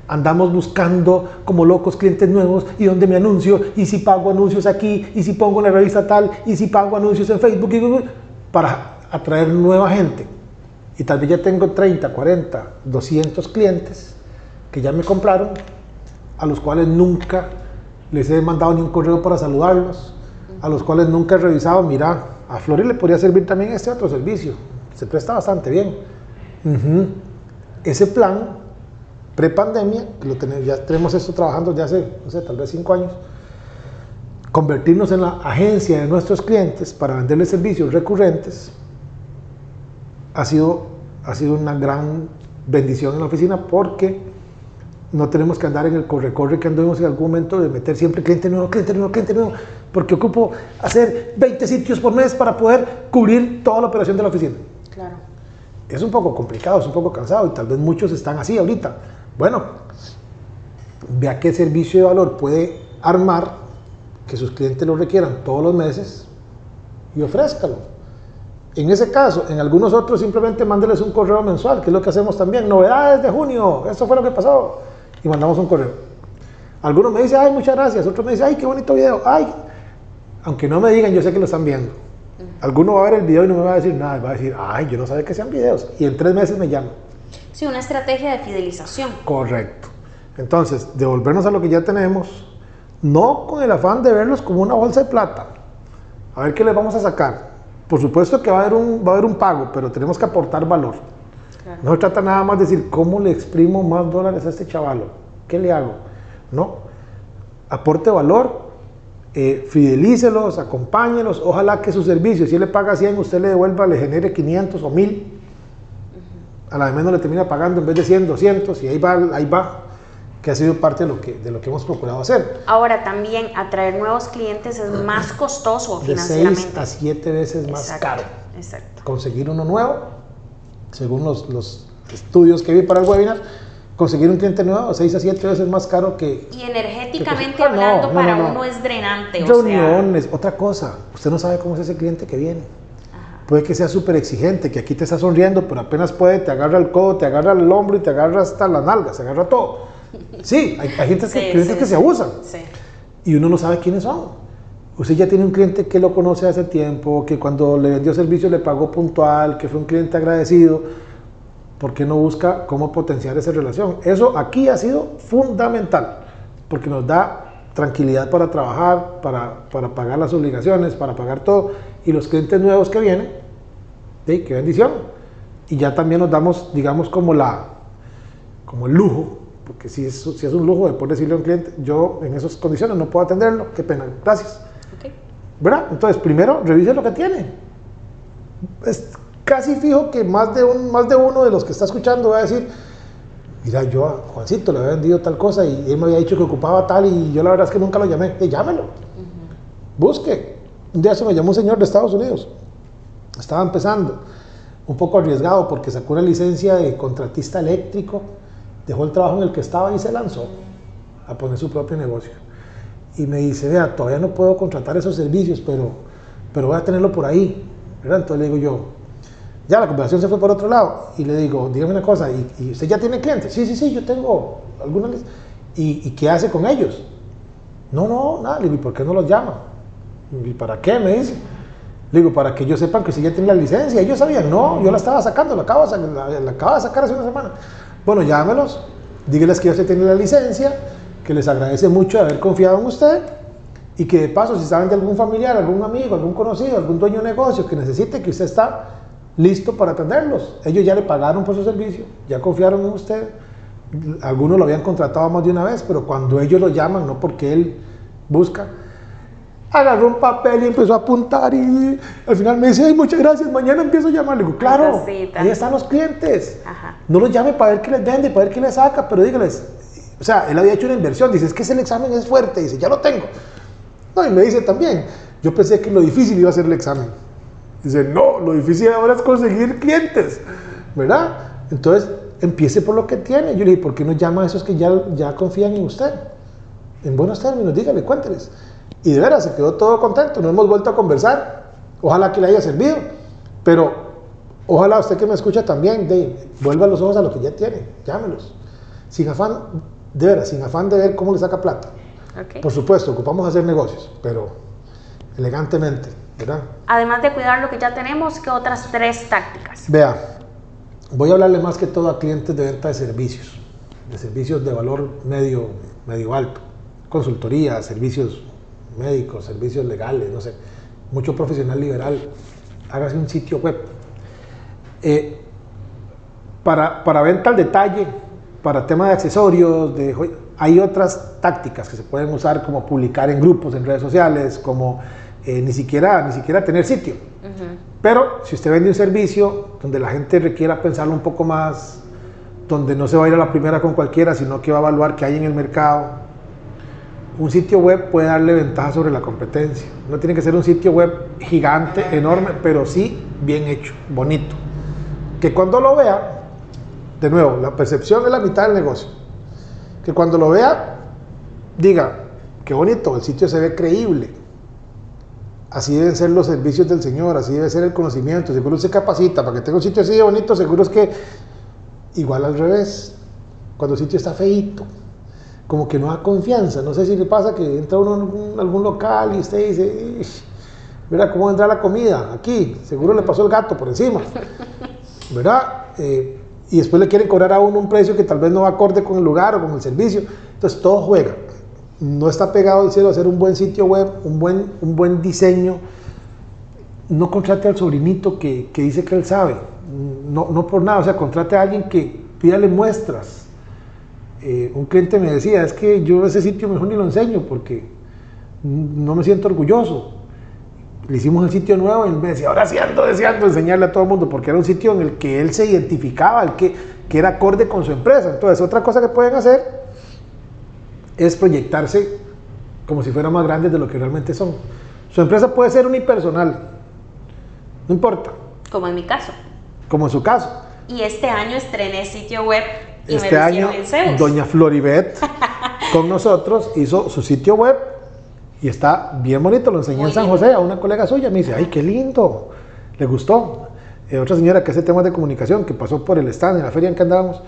andamos buscando como locos clientes nuevos y dónde me anuncio y si pago anuncios aquí y si pongo en la revista tal y si pago anuncios en Facebook y Google para atraer nueva gente. Y tal vez ya tengo 30, 40, 200 clientes que ya me compraron, a los cuales nunca les he mandado ni un correo para saludarlos, a los cuales nunca he revisado, mira, a Flori le podría servir también este otro servicio, se presta bastante bien. Ese plan pre-pandemia, que lo tenemos, ya tenemos esto trabajando ya hace, no sé, tal vez cinco años, convertirnos en la agencia de nuestros clientes para venderles servicios recurrentes, ha sido, ha sido una gran bendición en la oficina porque no tenemos que andar en el corre-corre que andamos en algún momento de meter siempre cliente nuevo, cliente nuevo, cliente nuevo, porque ocupo hacer 20 sitios por mes para poder cubrir toda la operación de la oficina. Claro. Es un poco complicado, es un poco cansado y tal vez muchos están así ahorita. Bueno, vea qué servicio de valor puede armar que sus clientes lo requieran todos los meses y ofrézcalo. En ese caso, en algunos otros simplemente mándeles un correo mensual, que es lo que hacemos también. Novedades de junio, esto fue lo que pasó. Y mandamos un correo. Algunos me dicen, ay, muchas gracias. Otros me dicen, ay, qué bonito video. Ay, aunque no me digan, yo sé que lo están viendo. Alguno va a ver el video y no me va a decir nada. Va a decir, ay, yo no sabía que sean videos. Y en tres meses me llaman. Sí, una estrategia de fidelización. Correcto. Entonces, devolvernos a lo que ya tenemos, no con el afán de verlos como una bolsa de plata. A ver qué les vamos a sacar. Por supuesto que va a haber un, va a haber un pago, pero tenemos que aportar valor. No se trata nada más de decir, ¿cómo le exprimo más dólares a este chavalo? ¿Qué le hago? No. Aporte valor, eh, fidelícelos, acompáñelos. Ojalá que su servicio, si él le paga 100, usted le devuelva, le genere 500 o 1000 a la de menos le termina pagando en vez de 100, 200 y ahí va, ahí va, que ha sido parte de lo que, de lo que hemos procurado hacer. Ahora también atraer nuevos clientes es *clears throat* más costoso de financieramente. 6 a 7 veces más caro. Exacto. Conseguir uno nuevo, según los, los estudios que vi para el webinar, conseguir un cliente nuevo 6 a 7 veces más caro que... Y energéticamente hablando, para uno es drenante. Reuniones, otra cosa. Usted no sabe cómo es ese cliente que viene puede que sea súper exigente, que aquí te está sonriendo, pero apenas puede, te agarra el codo, te agarra el hombro y te agarra hasta la nalga, se agarra todo. Sí, hay, gente que, que se abusan. Y uno no sabe quiénes son. Usted ya tiene un cliente que lo conoce hace tiempo, que cuando le vendió servicio le pagó puntual, que fue un cliente agradecido. ¿Por qué no busca cómo potenciar esa relación? Eso aquí ha sido fundamental, porque nos da tranquilidad para trabajar, para, para pagar las obligaciones, para pagar todo y los clientes nuevos que vienen, ¿sí? qué bendición. Y ya también nos damos, digamos, como, la, como el lujo, porque si es, si es un lujo de poder decirle a un cliente, yo en esas condiciones no puedo atenderlo, qué pena, gracias. ¿Verdad? Entonces, primero, revise lo que tiene. Es casi fijo que más de, un, más de uno de los que está escuchando va a decir, mira, yo a Juancito le había vendido tal cosa y él me había dicho que ocupaba tal y yo la verdad es que nunca lo llamé. Eh, llámelo. Busque. Un día se me llamó un señor de Estados Unidos. Estaba empezando, un poco arriesgado porque sacó una licencia de contratista eléctrico dejó el trabajo en el que estaba y se lanzó a poner su propio negocio. Y me dice, vea, todavía no puedo contratar esos servicios, pero, pero voy a tenerlo por ahí. Entonces le digo yo, ya la conversación se fue por otro lado. Y le digo, dígame una cosa, ¿y, usted ya tiene clientes? Sí, sí, sí, yo tengo algunos. ¿Y, ¿Y qué hace con ellos? No, no, nada. ¿y por qué no los llama? ¿Y para qué? Me dice. Le digo, para que ellos sepan que si ya tienen la licencia. Ellos sabían, no, yo la estaba sacando, la acabo, la, la acabo de sacar hace una semana. Bueno, llámelos, díganles que ya se tiene la licencia, que les agradece mucho haber confiado en usted y que de paso, si saben de algún familiar, algún amigo, algún conocido, algún dueño de negocio que necesite, que usted está listo para atenderlos. Ellos ya le pagaron por su servicio, ya confiaron en usted. Algunos lo habían contratado más de una vez, pero cuando ellos lo llaman, no porque él busca, agarró un papel y empezó a apuntar y al final me dice, ay, muchas gracias, mañana empiezo a llamar. Le digo, claro, ahí están los clientes. No los llame para ver qué les vende, para ver qué les saca, pero dígales, o sea, él había hecho una inversión, dice, es que ese examen es fuerte, dice, ya lo tengo. No, y me dice también, yo pensé que lo difícil iba a ser el examen. Dice, no, lo difícil ahora es conseguir clientes, ¿verdad? Entonces, empiece por lo que tiene. Yo le dije, ¿por qué no llama a esos que ya, ya confían en usted? En buenos términos, dígale, cuénteles. Y de veras, se quedó todo contento, no hemos vuelto a conversar. Ojalá que le haya servido, pero ojalá usted que me escucha también, de, vuelva los ojos a lo que ya tiene, llámelos. Sin afán, de veras, sin afán de ver cómo le saca plata. Por supuesto, ocupamos hacer negocios, pero elegantemente, ¿verdad? Además de cuidar lo que ya tenemos, ¿qué otras tres tácticas? Vea, voy a hablarle más que todo a clientes de venta de servicios, de servicios de valor medio, medio alto, consultoría, servicios médicos, servicios legales, no sé, mucho profesional liberal, hágase un sitio web. Eh, para, para, venta al detalle, para tema de accesorios, de, hay otras tácticas que se pueden usar como publicar en grupos, en redes sociales, como eh, ni, siquiera, ni siquiera tener sitio. Pero si usted vende un servicio donde la gente requiera pensarlo un poco más, donde no se va a ir a la primera con cualquiera, sino que va a evaluar qué hay en el mercado, un sitio web puede darle ventaja sobre la competencia. No tiene que ser un sitio web gigante, enorme, pero sí bien hecho, bonito. Que cuando lo vea, de nuevo, la percepción es la mitad del negocio. Que cuando lo vea, diga, qué bonito, el sitio se ve creíble. Así deben ser los servicios del Señor, así debe ser el conocimiento. Seguro se capacita para que tenga un sitio así de bonito, seguro es que igual al revés. Cuando el sitio está feito, como que no da confianza. No sé si le pasa que entra uno en algún, local y usted dice, mira cómo entra la comida aquí, seguro le pasó el gato por encima, *laughs* ¿verdad? Eh, y después le quieren cobrar a uno un precio que tal vez no va acorde con el lugar o con el servicio. Entonces todo juega. No está pegado al cielo hacer un buen sitio web, un buen, un buen diseño. No contrate al sobrinito que, que dice que él sabe. No, no por nada, o sea, contrate a alguien que pídale muestras eh, un cliente me decía, es que yo ese sitio mejor ni lo enseño porque no me siento orgulloso. Le hicimos el sitio nuevo y él me decía, ahora sí ando deseando enseñarle a todo el mundo porque era un sitio en el que él se identificaba, el que, que era acorde con su empresa. Entonces, otra cosa que pueden hacer es proyectarse como si fueran más grandes de lo que realmente son. Su empresa puede ser unipersonal, no importa. Como en mi caso. Como en su caso. Y este año estrené sitio web este año, doña Floribet *laughs* con nosotros hizo su sitio web y está bien bonito. Lo enseñé en San José a una colega suya. Me dice, ay, qué lindo. Le gustó. Eh, otra señora que hace temas de comunicación, que pasó por el stand en la feria en que andábamos.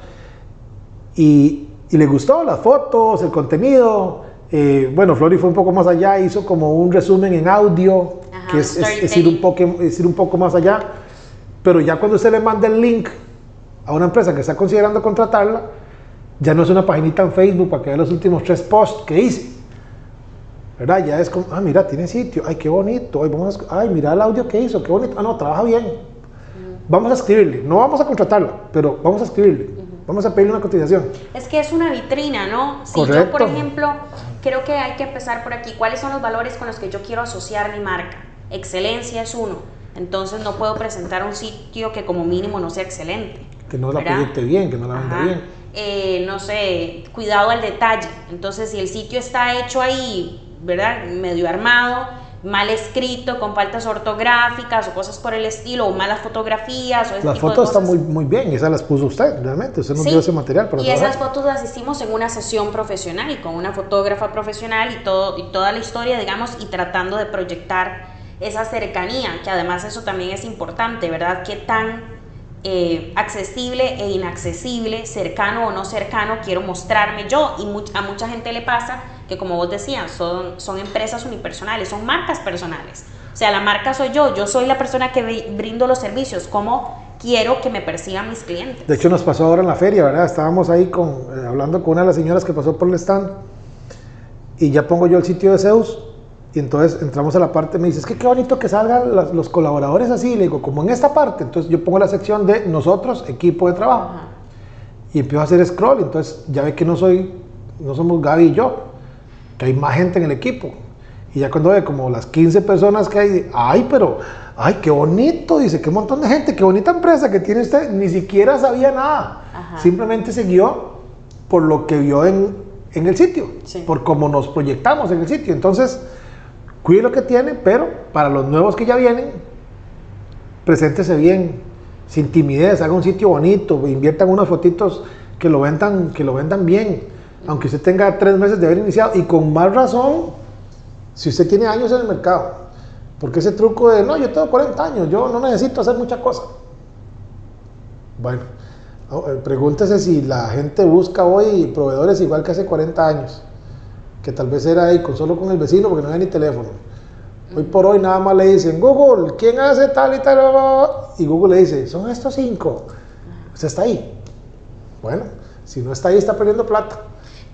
Y, le gustó las fotos, el contenido. Eh, bueno, Flori fue un poco más allá, hizo como un resumen en audio, que es, ir un poco, es ir un poco más allá. Pero ya cuando usted le manda el link a una empresa que está considerando contratarla, ya no es una paginita en Facebook para que vea los últimos tres posts que hice. ¿Verdad? Ya es como, ah, mira, tiene sitio, ay, qué bonito, ay, vamos ay, mira el audio que hizo, qué bonito, ah, no, trabaja bien. Vamos a escribirle, no vamos a contratarla, pero vamos a escribirle, vamos a pedirle una cotización. Es que es una vitrina, ¿no? Si yo, por ejemplo, creo que hay que empezar por aquí, ¿cuáles son los valores con los que yo quiero asociar mi marca? Excelencia es uno, entonces no puedo presentar un sitio que como mínimo no sea excelente que no la proyecte bien, que no la venda bien. Eh, no sé, cuidado al detalle. Entonces, si el sitio está hecho ahí, ¿verdad? Medio armado, mal escrito, con faltas ortográficas o cosas por el estilo, o malas fotografías. O ese Las tipo de fotos están cosas. muy, muy bien, y esas las puso usted, realmente. Usted nos Sí, dio ese material para y trabajar. esas fotos las hicimos en una sesión profesional, con una fotógrafa profesional y, todo, y toda la historia, digamos, y tratando de proyectar esa cercanía, que además eso también es importante, ¿verdad? Qué tan eh, accesible e inaccesible, cercano o no cercano quiero mostrarme yo. Y a mucha gente le pasa que, como vos decías, son, son empresas unipersonales, son marcas personales. O sea, la marca soy yo, yo soy la persona que bri- brindo los servicios, ¿cómo quiero que me perciban mis clientes? De hecho, nos pasó ahora en la feria, ¿verdad? Estábamos ahí con, eh, hablando con una de las señoras que pasó por el stand y ya pongo yo el sitio de Zeus y entonces entramos a la parte, me dice, es que qué bonito que salgan las- los colaboradores así, le digo, como en esta parte, entonces yo pongo la sección de nosotros, equipo de trabajo, Ajá. y empiezo a hacer scroll, entonces ya ve que no soy, no somos Gaby y yo, que hay más gente en el equipo. Y ya cuando ve como las 15 personas que hay, ay, pero, ay, qué bonito, dice, qué montón de gente, qué bonita empresa que tiene usted, ni siquiera sabía nada, Ajá. simplemente se guió por lo que vio en, en el sitio, Sí. por cómo nos proyectamos en el sitio. Entonces, cuide lo que tiene, pero para los nuevos que ya vienen, preséntese bien, sin timidez, haga un sitio bonito, inviertan unas fotitos que lo vendan, que lo vendan bien, aunque usted tenga tres meses de haber iniciado y con más razón si usted tiene años en el mercado. Porque ese truco de, no, yo tengo 40 años, yo no necesito hacer mucha cosa. Bueno, eh, pregúntese si la gente busca hoy proveedores igual que hace 40 años, que tal vez era ahí con, solo con el vecino porque no había ni teléfono. Hoy por hoy nada más le dicen, Google, ¿quién hace tal y tal? Y Google le dice, son estos cinco. Usted está ahí. Bueno, si no está ahí, está perdiendo plata.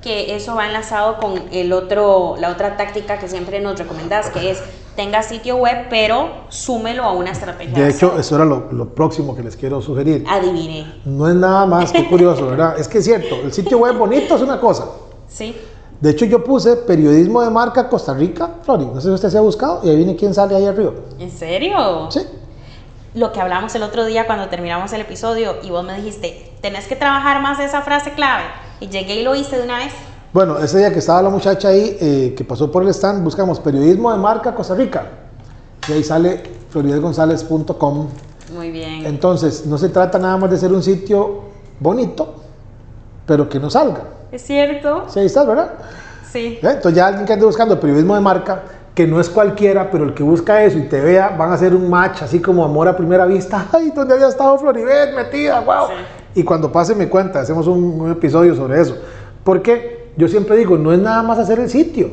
que eso va enlazado con el otro, la otra táctica que siempre nos recomendás, que es tenga sitio web, pero súmelo a una estrategia. De hecho, eso era lo, lo próximo que les quiero sugerir. adiviné. No es nada más que curioso, ¿verdad? Es que es cierto, el sitio web bonito es una cosa. Sí. De hecho, yo puse periodismo de marca Costa Rica, Flori. No sé si usted se ha buscado y ahí viene quién sale ahí arriba. ¿En serio? Sí. Lo que hablamos el otro día cuando terminamos el episodio y vos me dijiste, tenés que trabajar más esa frase clave. Y llegué y lo hice de una vez. Bueno, ese día que estaba la muchacha ahí, eh, que pasó por el stand, buscamos periodismo de marca Costa Rica. Y ahí sale floridesgonzalez.com. Muy bien. Entonces, no se trata nada más de ser un sitio bonito, pero que no salga. ¿Es cierto? Sí, ahí está, ¿verdad? Sí. ¿Eh? Entonces ya alguien que ande buscando periodismo de marca, que no es cualquiera, pero el que busca eso y te vea, van a hacer un match así como amor a primera vista. *laughs* ¡Ay, donde había estado Floribet metida! ¡Wow! Sí. Y cuando pase me cuenta, hacemos un, un episodio sobre eso. Porque yo siempre digo, no es nada más hacer el sitio,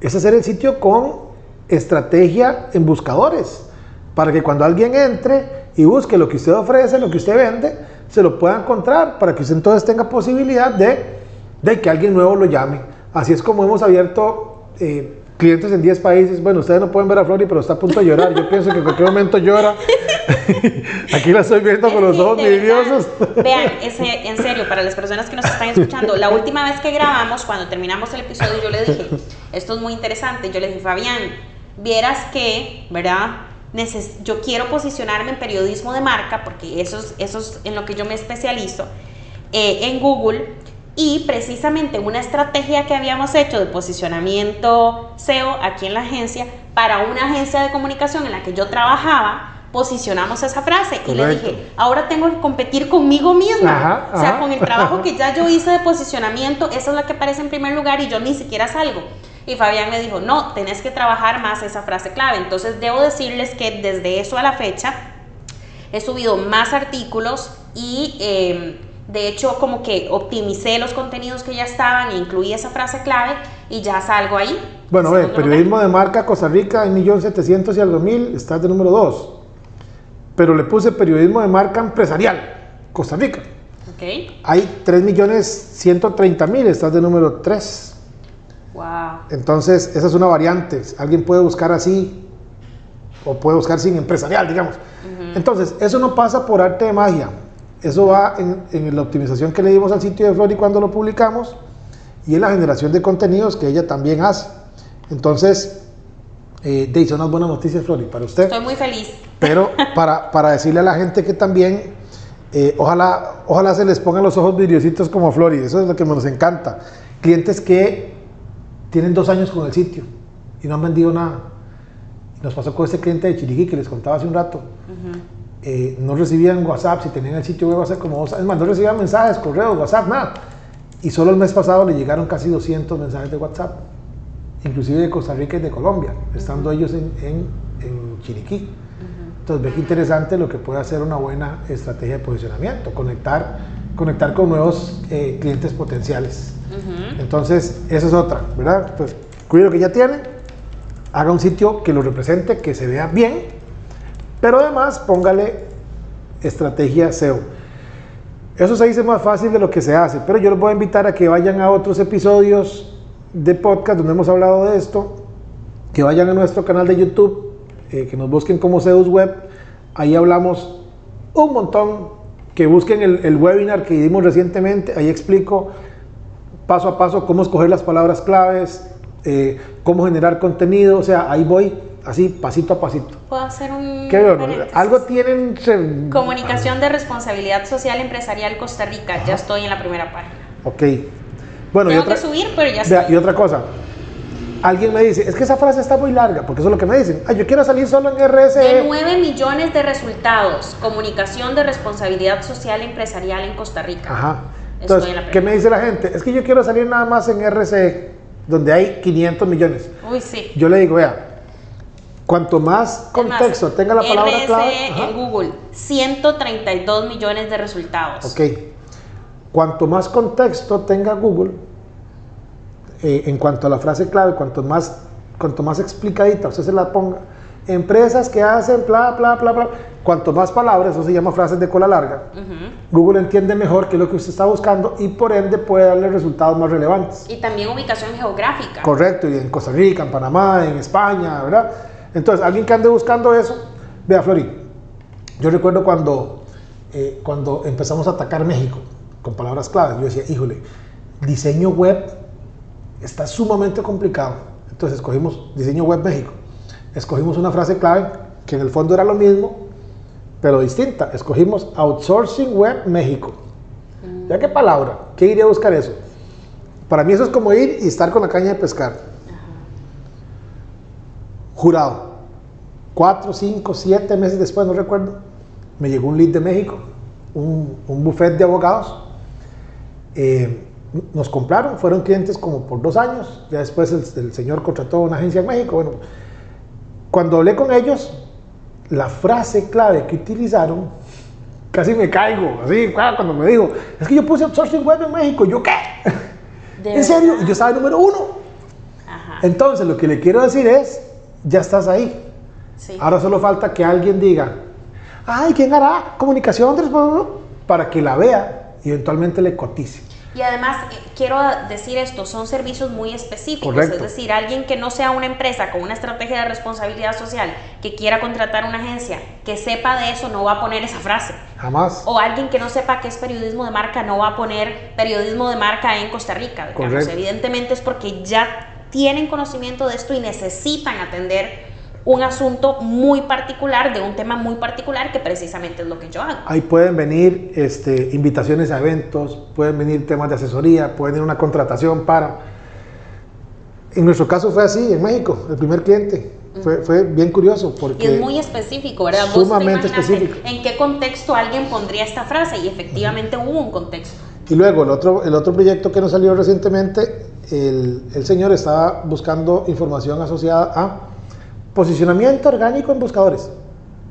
es hacer el sitio con estrategia en buscadores, para que cuando alguien entre y busque lo que usted ofrece, lo que usted vende, se lo pueda encontrar, para que usted entonces tenga posibilidad de, de que alguien nuevo lo llame. Así es como hemos abierto eh, clientes en 10 países. Bueno, ustedes no pueden ver a Flori, pero está a punto de llorar. Yo pienso que en cualquier momento llora. *laughs* Aquí la estoy viendo con los ojos vidriosos. Vean, ese- en serio, para las personas que nos están escuchando, la última vez que grabamos, cuando terminamos el episodio, yo le dije, esto es muy interesante, yo le dije, Fabián, vieras que, ¿verdad? Yo quiero posicionarme en periodismo de marca, porque eso es, eso es en lo que yo me especializo, eh, en Google. Y precisamente una estrategia que habíamos hecho de posicionamiento SEO aquí en la agencia, para una agencia de comunicación en la que yo trabajaba, posicionamos esa frase y le Correcto. dije, ahora tengo que competir conmigo misma. Ajá, o sea, ajá. con el trabajo que ya yo *laughs* hice de posicionamiento, esa es la que aparece en primer lugar y yo ni siquiera salgo. Y Fabián me dijo, no, tenés que trabajar más esa frase clave. Entonces debo decirles que desde eso a la fecha he subido más artículos y eh, de hecho como que optimicé los contenidos que ya estaban e incluí esa frase clave y ya salgo ahí. Bueno, En ve, periodismo de marca Costa Rica, 1.700.000 y algo mil, está de número 2. Pero le puse periodismo de marca empresarial, Costa Rica. lugar. Ok. Hay 3.130.000, estás de número 3. Wow. Entonces, esa es una variante. Alguien puede buscar así o puede buscar sin empresarial, digamos. Entonces, eso no pasa por arte de magia. Eso va en, en la optimización que le dimos al sitio de Flori cuando lo publicamos y en la generación de contenidos que ella también hace. Entonces, eh, de son unas buenas noticias, Flori, para usted. Estoy muy feliz. Pero *laughs* para, para decirle a la gente que también, eh, ojalá, ojalá se les pongan los ojos vidriositos como Flori, eso es lo que nos encanta. Clientes que tienen dos años con el sitio y no han vendido nada. Nos pasó con ese cliente de Chiriquí que les contaba hace un rato. Eh, no recibían WhatsApp, si tenían el sitio web hace como dos años, no recibían mensajes, correos, WhatsApp, nada. Y solo el mes pasado le llegaron casi 200 mensajes de WhatsApp, inclusive de Costa Rica y de Colombia, estando ellos en, en, Chiriquí. Entonces, ve que interesante lo que puede hacer una buena estrategia de posicionamiento, conectar, conectar con nuevos eh, clientes potenciales. Entonces, esa es otra, ¿verdad? Pues cuide lo que ya tiene, haga un sitio que lo represente, que se vea bien, pero además póngale estrategia SEO. Eso se dice más fácil de lo que se hace, pero yo les voy a invitar a que vayan a otros episodios de podcast donde hemos hablado de esto, que vayan a nuestro canal de YouTube, eh, que nos busquen como Zeus Web, ahí hablamos un montón, que busquen el, el webinar que dimos recientemente, ahí explico paso a paso cómo escoger las palabras claves, eh, cómo generar contenido, o sea, ahí voy así pasito a pasito. Puedo hacer un... ¿Qué Algo tienen... Comunicación de responsabilidad social empresarial Costa Rica, ya estoy en la primera página. Ok. Bueno, Tengo que subir, pero ya estoy. Y otra cosa, alguien me dice, es que esa frase está muy larga, porque eso es lo que me dicen. Ah, yo quiero salir solo en RSE. De 9 millones de resultados, comunicación de responsabilidad social empresarial en Costa Rica. Ajá. Entonces, ¿qué me dice la gente? Es que yo quiero salir nada más en RCE, donde hay 500 millones. Uy, sí. Yo le digo, vea, cuanto más contexto tenga la palabra RSE clave. en Google, 132 millones de resultados. Ok. Cuanto más contexto tenga Google, eh, en cuanto a la frase clave, cuanto más, cuanto más explicadita usted se la ponga, empresas que hacen bla, bla, bla, bla, cuanto más palabras, eso se llama frases de cola larga, Google entiende mejor qué es lo que usted está buscando y por ende puede darle resultados más relevantes. Y también ubicación geográfica. Correcto, y en Costa Rica, en Panamá, en España, ¿verdad? Entonces, alguien que ande buscando eso, vea, Flori, yo recuerdo cuando, eh, cuando empezamos a atacar México con palabras claves, yo decía, híjole, diseño web está sumamente complicado. Entonces, escogimos diseño web México escogimos una frase clave que en el fondo era lo mismo, pero distinta. Escogimos Outsourcing Web México. Mm. ¿Ya qué palabra? ¿Qué iría a buscar eso? Para mí eso es como ir y estar con la caña de pescar. Jurado. Cuatro, cinco, siete meses después, no recuerdo, me llegó un lead de México, un, un buffet de abogados. Eh, nos compraron, fueron clientes como por dos años. Ya después el, el señor contrató una agencia en México. Bueno, cuando hablé con ellos, la frase clave que utilizaron, casi me caigo, así, cuando me dijo, es que yo puse outsourcing web en México, ¿yo qué? ¿En serio? Yo estaba número uno. Entonces, lo que le quiero decir es, ya estás ahí. Ahora solo falta que alguien diga, ay, ¿quién hará comunicación para que la vea y eventualmente le cotice? Y además, eh, quiero decir esto, son servicios muy específicos, es decir, alguien que no sea una empresa con una estrategia de responsabilidad social, que quiera contratar una agencia, que sepa de eso, no va a poner esa frase. Jamás. O alguien que no sepa qué es periodismo de marca, no va a poner periodismo de marca en Costa Rica. Evidentemente es porque ya tienen conocimiento de esto y necesitan atender un asunto muy particular, de un tema muy particular, que precisamente es lo que yo hago. Ahí pueden venir este, invitaciones a eventos, pueden venir temas de asesoría, pueden venir una contratación para... En nuestro caso fue así, en México, el primer cliente. Fue, fue, bien curioso porque... Y es muy específico, ¿verdad? Sumamente específico. ¿En qué contexto alguien pondría esta frase? Y efectivamente hubo un contexto. Y luego el otro, el otro proyecto que nos salió recientemente, el, el señor estaba buscando información asociada a Posicionamiento orgánico en buscadores.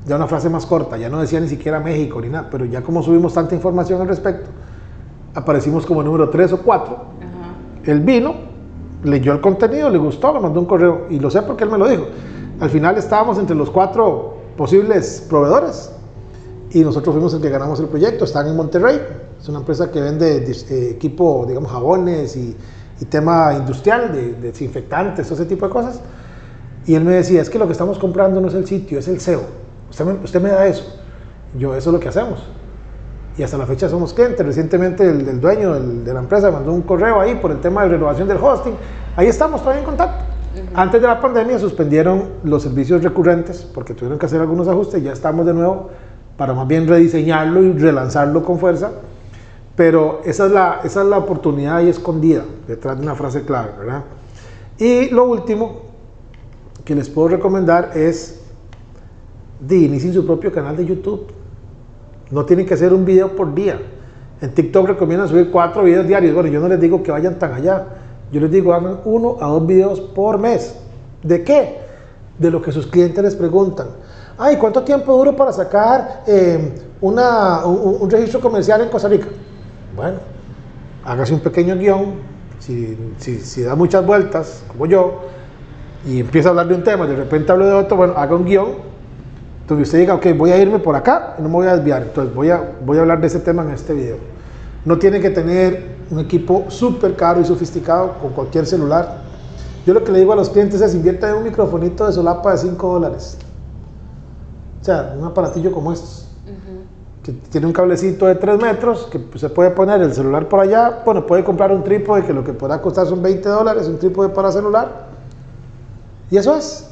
Ya una frase más corta, ya no decía ni siquiera México ni nada, pero ya como subimos tanta información al respecto, aparecimos como número 3 o 4. Él vino, leyó el contenido, le gustó, me mandó un correo y lo sé porque él me lo dijo. Al final estábamos entre los cuatro posibles proveedores y nosotros fuimos el que ganamos el proyecto. Están en Monterrey, es una empresa que vende eh, equipo, digamos, jabones y, tema industrial de, de desinfectantes, ese tipo de cosas. Y él me decía, es que lo que estamos comprando no es el sitio, es el SEO. Usted me, usted me da eso. Yo, eso es lo que hacemos. Y hasta la fecha somos clientes. Recientemente el, dueño de la empresa mandó un correo ahí por el tema de renovación del hosting. Ahí estamos todavía en contacto. Antes de la pandemia suspendieron los servicios recurrentes porque tuvieron que hacer algunos ajustes. Ya estamos de nuevo para más bien rediseñarlo y relanzarlo con fuerza. Pero esa es la, esa es la oportunidad ahí escondida detrás de una frase clave, ¿verdad? Y lo último, que les puedo recomendar es de inicien su propio canal de YouTube. No tienen que hacer un video por día. En TikTok recomiendan subir cuatro videos diarios. Bueno, yo no les digo que vayan tan allá. Yo les digo hagan uno a dos videos por mes. ¿De qué? De lo que sus clientes les preguntan. Ay, ¿cuánto tiempo duro para sacar eh, una, un, registro comercial en Costa Rica? Bueno, hágase un pequeño guion, si, si, da muchas vueltas, como yo, y empieza a hablar de un tema, de repente hablo de otro, bueno, haga un guion, entonces usted diga, ok, voy a irme por acá, no me voy a desviar, entonces voy a, voy a hablar de ese tema en este video. No tiene que tener un equipo súper caro y sofisticado con cualquier celular. Yo lo que le digo a los clientes es invierta en un microfonito de solapa de 5 dólares. O sea, un aparatillo como estos que tiene un cablecito de 3 metros, que se puede poner el celular por allá, bueno, puede comprar un trípode que lo que podrá costar son 20 dólares, un trípode para celular, y eso es.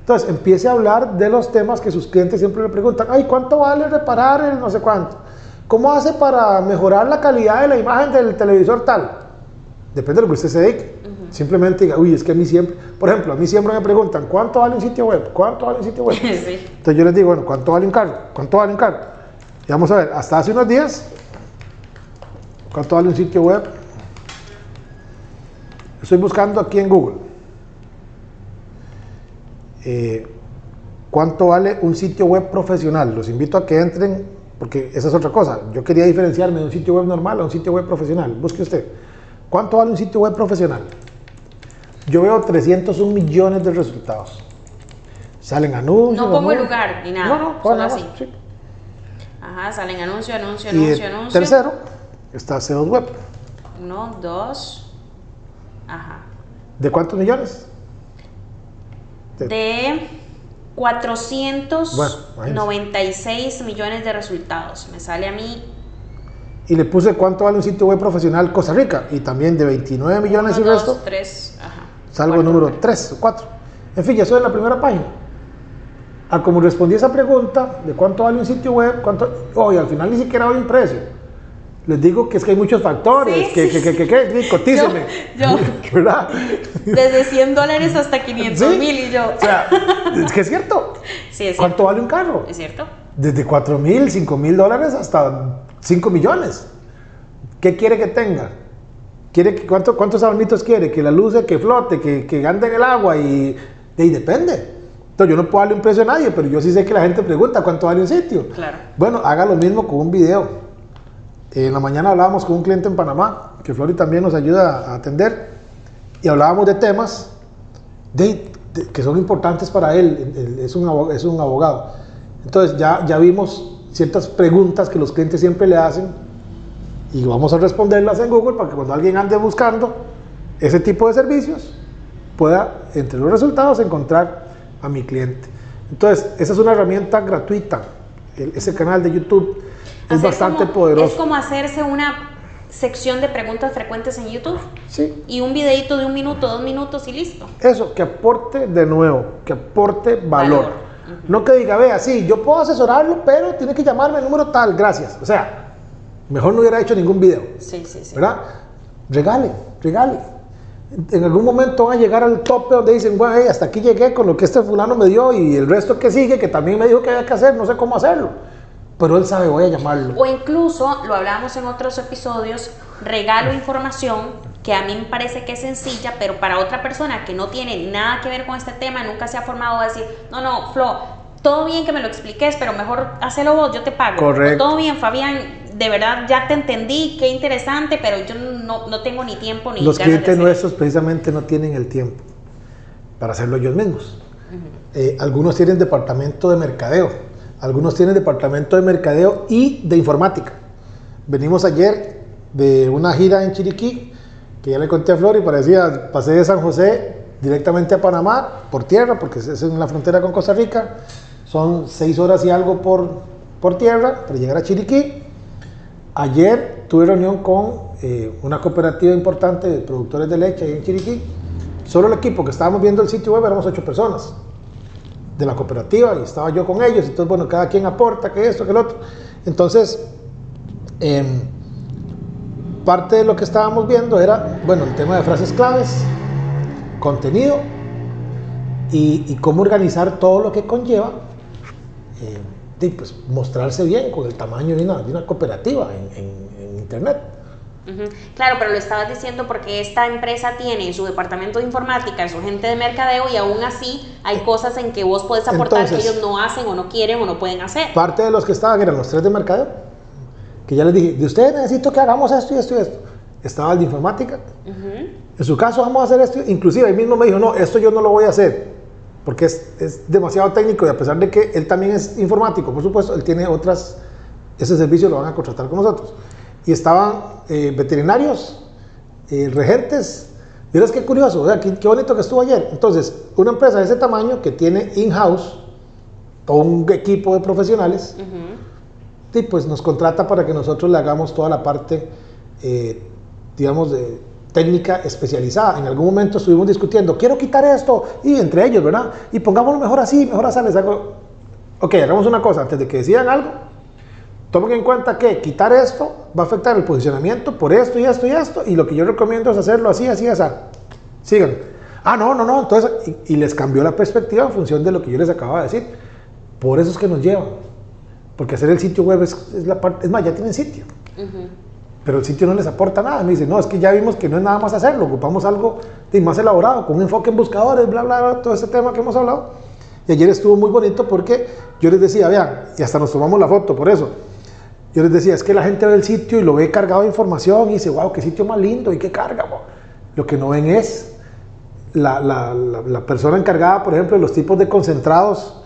Entonces, empiece a hablar de los temas que sus clientes siempre le preguntan, ay, ¿cuánto vale reparar el no sé cuánto? ¿Cómo hace para mejorar la calidad de la imagen del televisor tal? Depende de lo que usted se dedique. Uh -huh. Simplemente diga, uy, es que a mí siempre, por ejemplo, a mí siempre me preguntan, ¿cuánto vale un sitio web? ¿Cuánto vale un sitio web? *laughs* sí. Entonces yo les digo, bueno, ¿cuánto vale un carro? ¿Cuánto vale un carro? Y vamos a ver, hasta hace unos días, ¿cuánto vale un sitio web? Estoy buscando aquí en Google. Eh, ¿Cuánto vale un sitio web profesional? Los invito a que entren, porque esa es otra cosa. Yo quería diferenciarme de un sitio web normal a un sitio web profesional. Busque usted. ¿Cuánto vale un sitio web profesional? Yo veo 301 millones de resultados. Salen anuncios. No pongo el lugar ni nada. No, no, solo así. sí. Ajá, salen anuncio, anuncio, Y anuncio, el anuncio. tercero está SEO web. Uno, dos. Ajá. ¿De cuántos millones? De 496 millones de resultados. Me sale a mí. Y le puse cuánto vale un sitio web profesional Costa Rica. Y también de 29 millones Uno, y dos, resto, tres. Ajá. salgo Cuatro. número 3 o 4. En fin, ya soy en la primera página. A como respondí esa pregunta de cuánto vale un sitio web, cuánto, hoy al final ni siquiera doy un precio. Les digo que es que hay muchos factores, Sí, que, sí, que, que, que, que, cotíceme. Yo- *laughs* ¿Verdad? Desde 100 dólares hasta 500 Sí. mil y yo. O sea, es que es cierto. Sí, es ¿Cuánto cierto. vale un carro? ¿Es cierto? Desde 4 mil, 5 mil dólares hasta 5 millones. ¿Qué quiere que tenga? ¿Quiere que, cuánto, ¿Cuántos abanitos quiere? Que la luz, que flote, que, que ande en el agua y, y depende. Entonces yo no puedo darle un precio a nadie, pero yo sí sé que la gente pregunta cuánto vale un sitio. Claro. Bueno, haga lo mismo con un video. En la mañana hablábamos con un cliente en Panamá, que Flori también nos ayuda a atender, y hablábamos de temas de- de- que son importantes para él. Es un, abo- es un abogado. Entonces ya, ya vimos ciertas preguntas que los clientes siempre le hacen y vamos a responderlas en Google para que cuando alguien ande buscando ese tipo de servicios pueda entre los resultados encontrar a mi cliente. Entonces, esa es una herramienta gratuita. El- ese canal de YouTube es Hacer bastante como- poderoso. Es como hacerse una sección de preguntas frecuentes en YouTube Sí, y un videito de un minuto, dos minutos y listo. eso, que aporte de nuevo, que aporte valor. Valor. No que diga, vea, sí, yo puedo asesorarlo, pero tiene que llamarme al número tal, gracias. O sea, mejor no hubiera hecho ningún video. Sí, sí, sí. ¿verdad? Regale, regale. En algún momento van a llegar al tope donde dicen, bueno, hey, hasta aquí llegué con lo que este fulano me dio y el resto que sigue, que también me dijo que había que hacer, no sé cómo hacerlo. Pero él sabe, voy a llamarlo. O incluso, lo hablamos en otros episodios, regalo información que a mí me parece que es sencilla, pero para otra persona que no tiene nada que ver con este tema, nunca se ha formado, va a decir, no, no, Flo, todo bien que me lo expliques, pero mejor hacelo vos, yo te pago. Correcto. Todo bien, Fabián, de verdad ya te entendí, qué interesante, pero yo no, no tengo ni tiempo ni Los ganas clientes nuestros precisamente no tienen el tiempo para hacerlo ellos mismos. Eh, algunos tienen departamento de mercadeo, algunos tienen departamento de mercadeo y de informática. Venimos ayer de una gira en Chiriquí, que ya le conté a Flor y parecía, pasé de San José directamente a Panamá por tierra, porque es en la frontera con Costa Rica. Son seis horas y algo por, por tierra para llegar a Chiriquí. Ayer tuve reunión con eh, una cooperativa importante de productores de leche ahí en Chiriquí. Solo el equipo que estábamos viendo el sitio web éramos ocho personas de la cooperativa y estaba yo con ellos. Entonces, bueno, cada quien aporta, que esto, que el otro. Entonces, em, parte de lo que estábamos viendo era, bueno, el tema de frases claves, contenido y, cómo organizar todo lo que conlleva eh, pues, mostrarse bien con el tamaño de una, cooperativa en Internet. Claro, pero lo estabas diciendo porque esta empresa tiene su departamento de informática, su gente de mercadeo y aún así hay cosas en que vos podés aportar que ellos no hacen o no quieren o no pueden hacer. Parte de los que estaban eran los tres de mercadeo, que ya les dije, de ustedes necesito que hagamos esto y esto y esto. Estaba el de informática. En su caso vamos a hacer esto. Inclusive él mismo me dijo, no, esto yo no lo voy a hacer porque es, es demasiado técnico y a pesar de que él también es informático, por supuesto, él tiene otras, ese servicio lo van a contratar con nosotros y estaban eh, veterinarios, eh, regentes. Miras qué curioso, qué, qué, bonito que estuvo ayer. Entonces, una empresa de ese tamaño que tiene in-house todo un equipo de profesionales, y pues nos contrata para que nosotros le hagamos toda la parte, eh, digamos, de técnica especializada. En algún momento estuvimos discutiendo, quiero quitar esto, y entre ellos, ¿verdad? Y pongámoslo mejor así, mejor así, les hago, ok, hagamos una cosa, antes de que decidan algo, Tomen en cuenta que quitar esto va a afectar el posicionamiento por esto y esto y esto, y lo que yo recomiendo es hacerlo así, así, así. Sigan. Ah, no, no, no. Entonces, y, les cambió la perspectiva en función de lo que yo les acababa de decir. Por eso es que nos llevan. Porque hacer el sitio web es, la parte. Es más, ya tienen sitio. Pero el sitio no les aporta nada. Me dicen, no, es que ya vimos que no es nada más hacerlo. Ocupamos algo más elaborado, con un enfoque en buscadores, bla, bla, bla, todo ese tema que hemos hablado. Y ayer estuvo muy bonito porque yo les decía, vean, y hasta nos tomamos la foto por eso yo les decía, es que la gente ve el sitio y lo ve cargado de información y dice, wow, qué sitio más lindo y qué carga. Lo que no ven es la, la, la, persona encargada, por ejemplo, de los tipos de concentrados,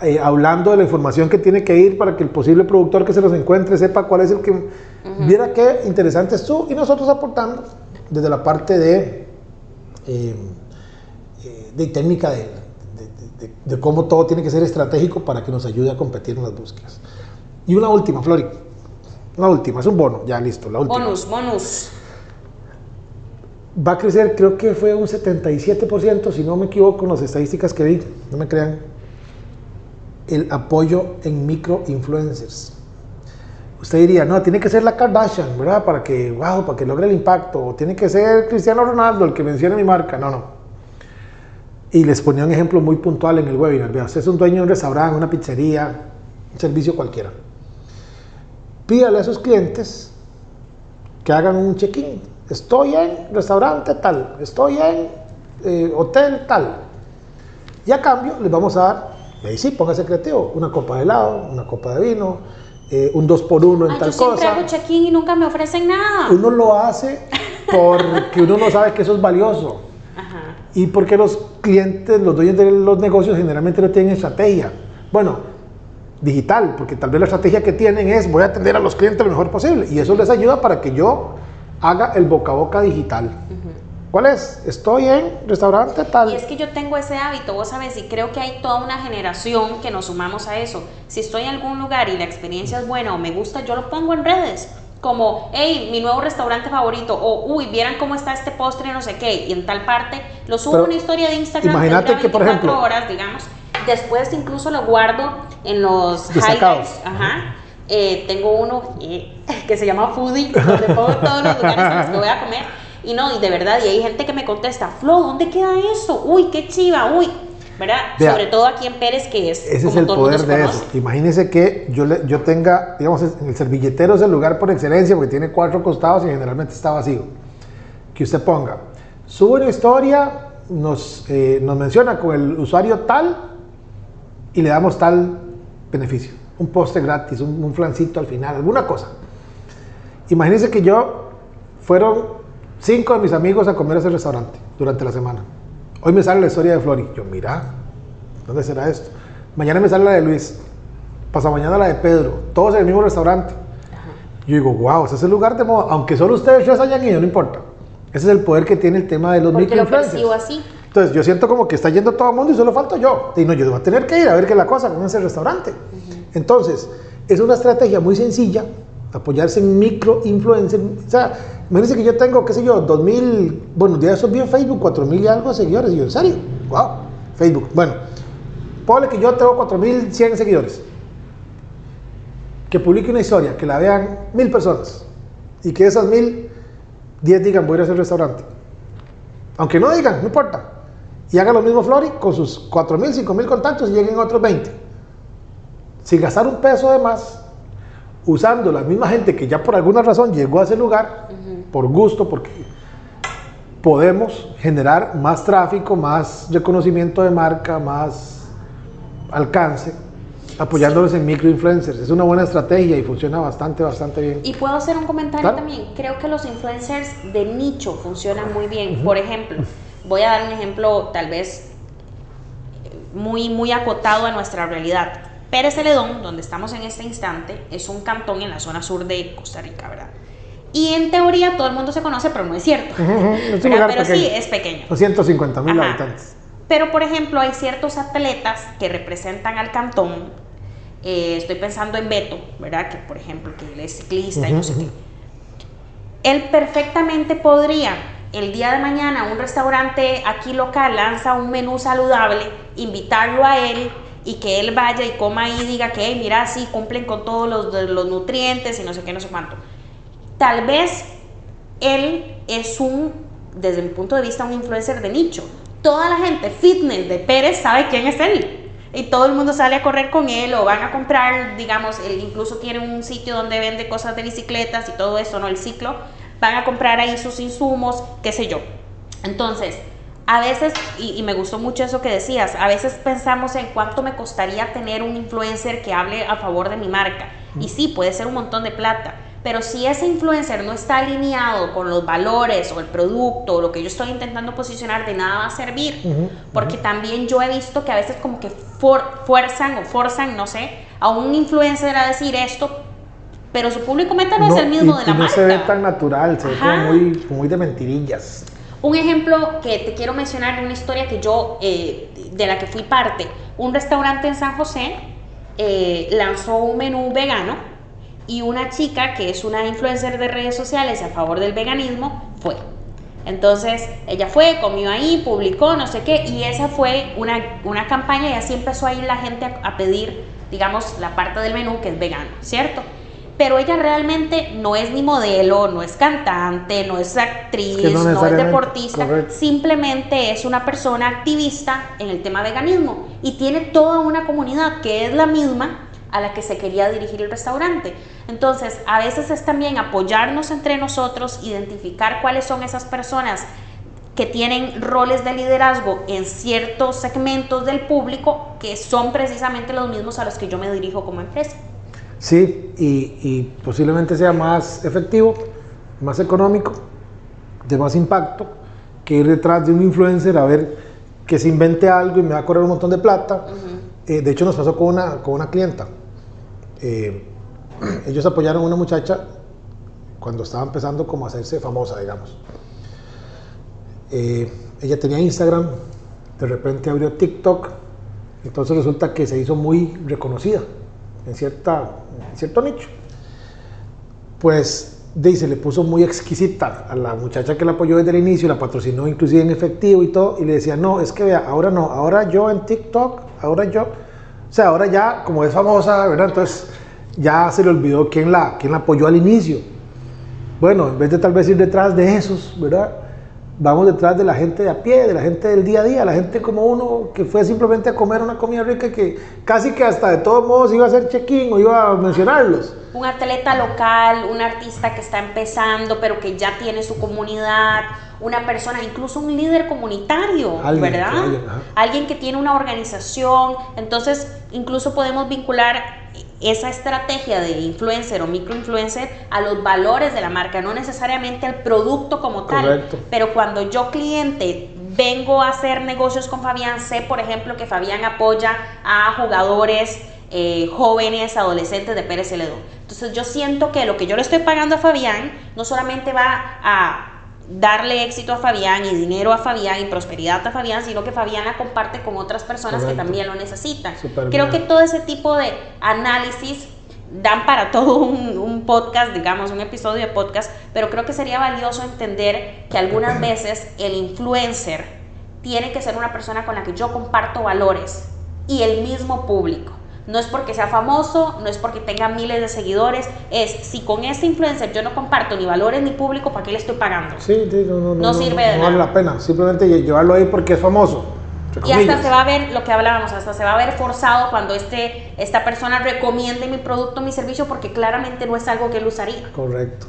eh, hablando de la información que tiene que ir para que el posible productor que se los encuentre sepa cuál es el que... Viera qué interesante es tú y nosotros aportando desde la parte de, eh, eh, de técnica de, de, de, cómo todo tiene que ser estratégico para que nos ayude a competir en las búsquedas. Y una última, Flori. Una última, es un bono, ya listo, la última. Bonus, bonus. Va a crecer, creo que fue un 77%, si no me equivoco, en las estadísticas que vi, no me crean, el apoyo en micro-influencers. Usted diría, no, tiene que ser la Kardashian, ¿verdad? Para que, wow, para que logre el impacto. O tiene que ser Cristiano Ronaldo el que mencione mi marca. No, no. Y les ponía un ejemplo muy puntual en el webinar. Vea, usted es un dueño de un restaurante, una pizzería, un servicio cualquiera pídale a sus clientes que hagan un check-in. Estoy en restaurante tal, estoy en eh, hotel tal. Y a cambio les vamos a dar, y ahí sí, póngase creativo, una copa de helado, una copa de vino, eh, un 2 por 1 en tal yo cosa. Yo hago check-in y nunca me ofrecen nada. Uno lo hace porque uno no sabe que eso es valioso. Y porque los clientes, los dueños de los negocios generalmente no tienen estrategia. Bueno, digital, porque tal vez la estrategia que tienen es voy a atender a los clientes lo mejor posible y eso les ayuda para que yo haga el boca a boca digital. ¿Cuál es? Estoy en restaurante tal. Y es que yo tengo ese hábito, vos sabes, y creo que hay toda una generación que nos sumamos a eso. Si estoy en algún lugar y la experiencia es buena o me gusta, yo lo pongo en redes. Como, hey, mi nuevo restaurante favorito, o uy, vieran cómo está este postre, no sé qué, y en tal parte, lo subo a una historia de Instagram. Imagínate que, por ejemplo, horas, digamos Después incluso lo guardo en los highlights. Ajá. Eh, tengo uno eh, *laughs* que se llama Foodie, donde pongo todos los lugares en los que voy a comer. Y no, y de verdad, y hay gente que me contesta, Flo, ¿dónde queda eso? Uy, qué chiva, uy. ¿Verdad? Sobre todo aquí en Pérez, que es. Ese es el poder de eso. Imagínese que yo, le, yo tenga, digamos, el servilletero es el lugar por excelencia porque tiene cuatro costados y generalmente está vacío. Que usted ponga, sube una historia, nos, eh, nos menciona con el usuario tal y le damos tal beneficio. Un poste gratis, un, flancito al final, alguna cosa. Imagínense que yo fueron cinco de mis amigos a comer a ese restaurante durante la semana. Hoy me sale la historia de Flori. Yo, mira, ¿dónde será esto? Mañana me sale la de Luis. Pasa mañana la de Pedro. Todos en el mismo restaurante. Yo digo, wow, ese es el lugar de moda. Aunque solo ustedes tres hayan ido, no importa. Ese es el poder que tiene el tema de los Porque lo percibo así. Entonces yo siento como que está yendo todo el mundo y solo falto yo. Y no, yo voy a tener que ir a ver qué es la cosa con ese restaurante. Entonces, es una estrategia muy sencilla, apoyarse en micro influencers. O sea, imagínense que yo tengo, qué sé yo, 2000, bueno, ya son bien Facebook, 4000 y algo seguidores. Y yo, ¿en serio? Wow, Facebook. Bueno, ponle que yo tengo 4100 seguidores. Que publique una historia, que la vean mil personas. Y que esas mil, 10 digan, voy a ir a ese restaurante. Aunque no digan, no importa Y haga lo mismo Flori con sus 4.000, 5.000 contactos y lleguen otros 20. Sin gastar un peso de más, usando la misma gente que ya por alguna razón llegó a ese lugar, por gusto, porque podemos generar más tráfico, más reconocimiento de marca, más alcance, apoyándolos en microinfluencers. Es una buena estrategia y funciona bastante, bastante bien. Y puedo hacer un comentario también. Creo que los influencers de nicho funcionan muy bien. Por ejemplo, voy a dar un ejemplo tal vez muy, muy acotado a nuestra realidad. Pérez Celedón, donde estamos en este instante, es un cantón en la zona sur de Costa Rica, ¿verdad? Y en teoría todo el mundo se conoce, pero no es cierto. pero sí, es pequeño. 250 mil habitantes. Pero, por ejemplo, hay ciertos atletas que representan al cantón. Eh, estoy pensando en Beto, ¿verdad? Que, por ejemplo, que él es ciclista y no sé qué. Él perfectamente podría, el día de mañana, un restaurante aquí local lanza un menú saludable, invitarlo a él y que él vaya y coma y diga que, mira, sí, cumplen con todos los, los nutrientes y no sé qué, no sé cuánto tal vez él es un, desde mi punto de vista, un influencer de nicho. Toda la gente fitness de Pérez sabe quién es él. Y todo el mundo sale a correr con él o van a comprar, digamos, él incluso tiene un sitio donde vende cosas de bicicletas y todo eso, ¿no? El ciclo. Van a comprar ahí sus insumos, qué sé yo. Entonces, a veces, y, y, me gustó mucho eso que decías, a veces pensamos en cuánto me costaría tener un influencer que hable a favor de mi marca. Y sí, puede ser un montón de plata, pero si ese influencer no está alineado con los valores o el producto o lo que yo estoy intentando posicionar, de nada va a servir. porque también yo he visto que a veces como que fuerzan o forzan, no sé, a un influencer a decir esto, pero su público meta no, es el mismo de la marca. No se ve tan natural, se ve como muy, muy de mentirillas. Un ejemplo que te quiero mencionar de una historia que yo, eh, de la que fui parte, un restaurante en San José eh, lanzó un menú vegano y una chica que es una influencer de redes sociales a favor del veganismo fue. Entonces ella fue, comió ahí, publicó, no sé qué, y esa fue una, una campaña y así empezó a ir la gente a, pedir, digamos, la parte del menú que es vegano, ¿cierto? Pero ella realmente no es ni modelo, no es cantante, no es actriz, no, es deportista, simplemente es una persona activista en el tema veganismo y tiene toda una comunidad que es la misma a la que se quería dirigir el restaurante. Entonces, a veces es también apoyarnos entre nosotros, identificar cuáles son esas personas que tienen roles de liderazgo en ciertos segmentos del público que son precisamente los mismos a los que yo me dirijo como empresa. Sí, y, posiblemente sea más efectivo, más económico, de más impacto, que ir detrás de un influencer a ver que se invente algo y me va a correr un montón de plata. Eh, de hecho, nos pasó con una, con una clienta eh, *clears throat* ellos apoyaron a una muchacha cuando estaba empezando como a hacerse famosa, digamos. Eh, ella tenía Instagram, de repente abrió TikTok, entonces resulta que se hizo muy reconocida en, cierta, en cierto nicho. Pues se le puso muy exquisita a la muchacha que la apoyó desde el inicio, la patrocinó inclusive en efectivo y todo, y le decía, no, es que vea, ahora no, ahora yo en TikTok, ahora yo o sea, ahora ya, como es famosa, ¿verdad? Entonces ya se le olvidó quién la, quién la apoyó al inicio. Bueno, en vez de tal vez ir detrás de esos, ¿verdad? Vamos detrás de la gente de a pie, de la gente del día a día, la gente como uno que fue simplemente a comer una comida rica que casi que hasta de todos modos iba a hacer check-in o iba a mencionarlos. Un atleta local, un artista que está empezando pero que ya tiene su comunidad, una persona, incluso un líder comunitario, ¿verdad? alguien, que tiene una organización. Entonces, incluso podemos vincular esa estrategia de influencer o microinfluencer a los valores de la marca, no necesariamente al producto como tal. Pero cuando yo cliente vengo a hacer negocios con Fabián, sé por ejemplo que Fabián apoya a jugadores eh, jóvenes, adolescentes de Pérez Celedón. Entonces yo siento que lo que yo le estoy pagando a Fabián no solamente va a darle éxito a Fabián y dinero a Fabián y prosperidad a Fabián, sino que Fabián la comparte con otras personas que también lo necesitan. Creo que todo ese tipo de análisis dan para todo un, un, podcast, digamos, un episodio de podcast, pero creo que sería valioso entender que algunas *clears throat* veces el influencer tiene que ser una persona con la que yo comparto valores y el mismo público. No es porque sea famoso, no es porque tenga miles de seguidores, es si con este influencer yo no comparto ni valores ni público, ¿para qué le estoy pagando? Sí, no, no, sirve de no vale la pena, simplemente llevarlo ahí porque es famoso. Y hasta se va a ver lo que hablábamos, hasta se va a ver forzado cuando este, esta persona recomiende mi producto, mi servicio, porque claramente no es algo que él usaría. Correcto.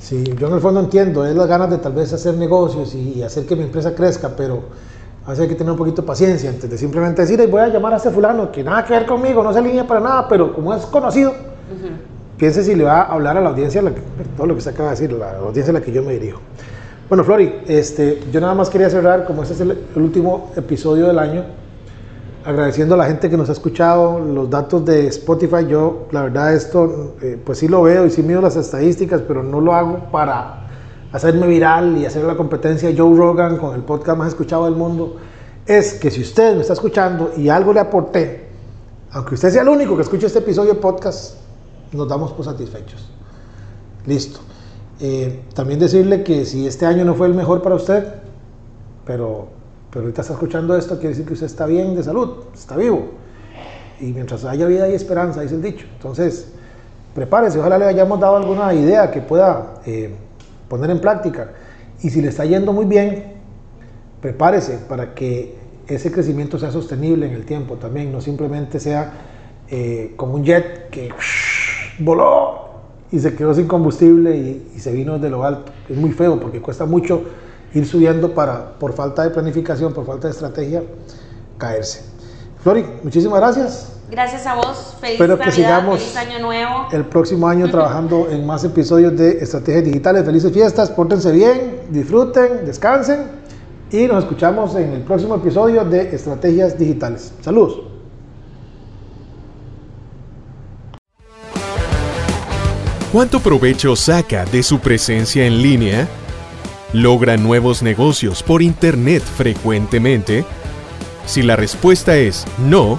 Sí. yo en el fondo entiendo, es las ganas de tal vez hacer negocios y hacer que mi empresa crezca, pero hay que tener un poquito de paciencia antes de simplemente decir, voy a llamar a este fulano que nada que ver conmigo, no se alinea para nada, pero como es conocido, piense si le va a hablar a la audiencia, todo lo que se acaba de decir, la audiencia a la que yo me dirijo. Bueno, Flori, este, yo nada más quería cerrar, como este es el, último episodio del año, agradeciendo a la gente que nos ha escuchado, los datos de Spotify, yo la verdad esto, eh, pues sí lo veo y sí mido las estadísticas, pero no lo hago para hacerme viral y hacer la competencia Joe Rogan con el podcast más escuchado del mundo, es que si usted me está escuchando y algo le aporté, aunque usted sea el único que escuche este episodio de podcast, nos damos por satisfechos. Listo. Eh, también decirle que si este año no fue el mejor para usted, pero, pero ahorita está escuchando esto, quiere decir que usted está bien de salud, está vivo. Y mientras haya vida y esperanza, dice el dicho. Entonces, prepárese, ojalá le hayamos dado alguna idea que pueda eh, poner en práctica. Y si le está yendo muy bien, prepárese para que ese crecimiento sea sostenible en el tiempo también, no simplemente sea eh, como un jet que *sniffs* voló y se quedó sin combustible y, se vino de lo alto. Es muy feo porque cuesta mucho ir subiendo para, por falta de planificación, por falta de estrategia, caerse. Flori, muchísimas gracias. Gracias a vos. Feliz Espero que sigamos feliz año nuevo. El próximo año trabajando en más episodios de Estrategias Digitales. Felices fiestas, pórtense bien, disfruten, descansen y nos escuchamos en el próximo episodio de Estrategias Digitales. Saludos. ¿Cuánto provecho saca de su presencia en línea? ¿Logra nuevos negocios por Internet frecuentemente? Si la respuesta es no,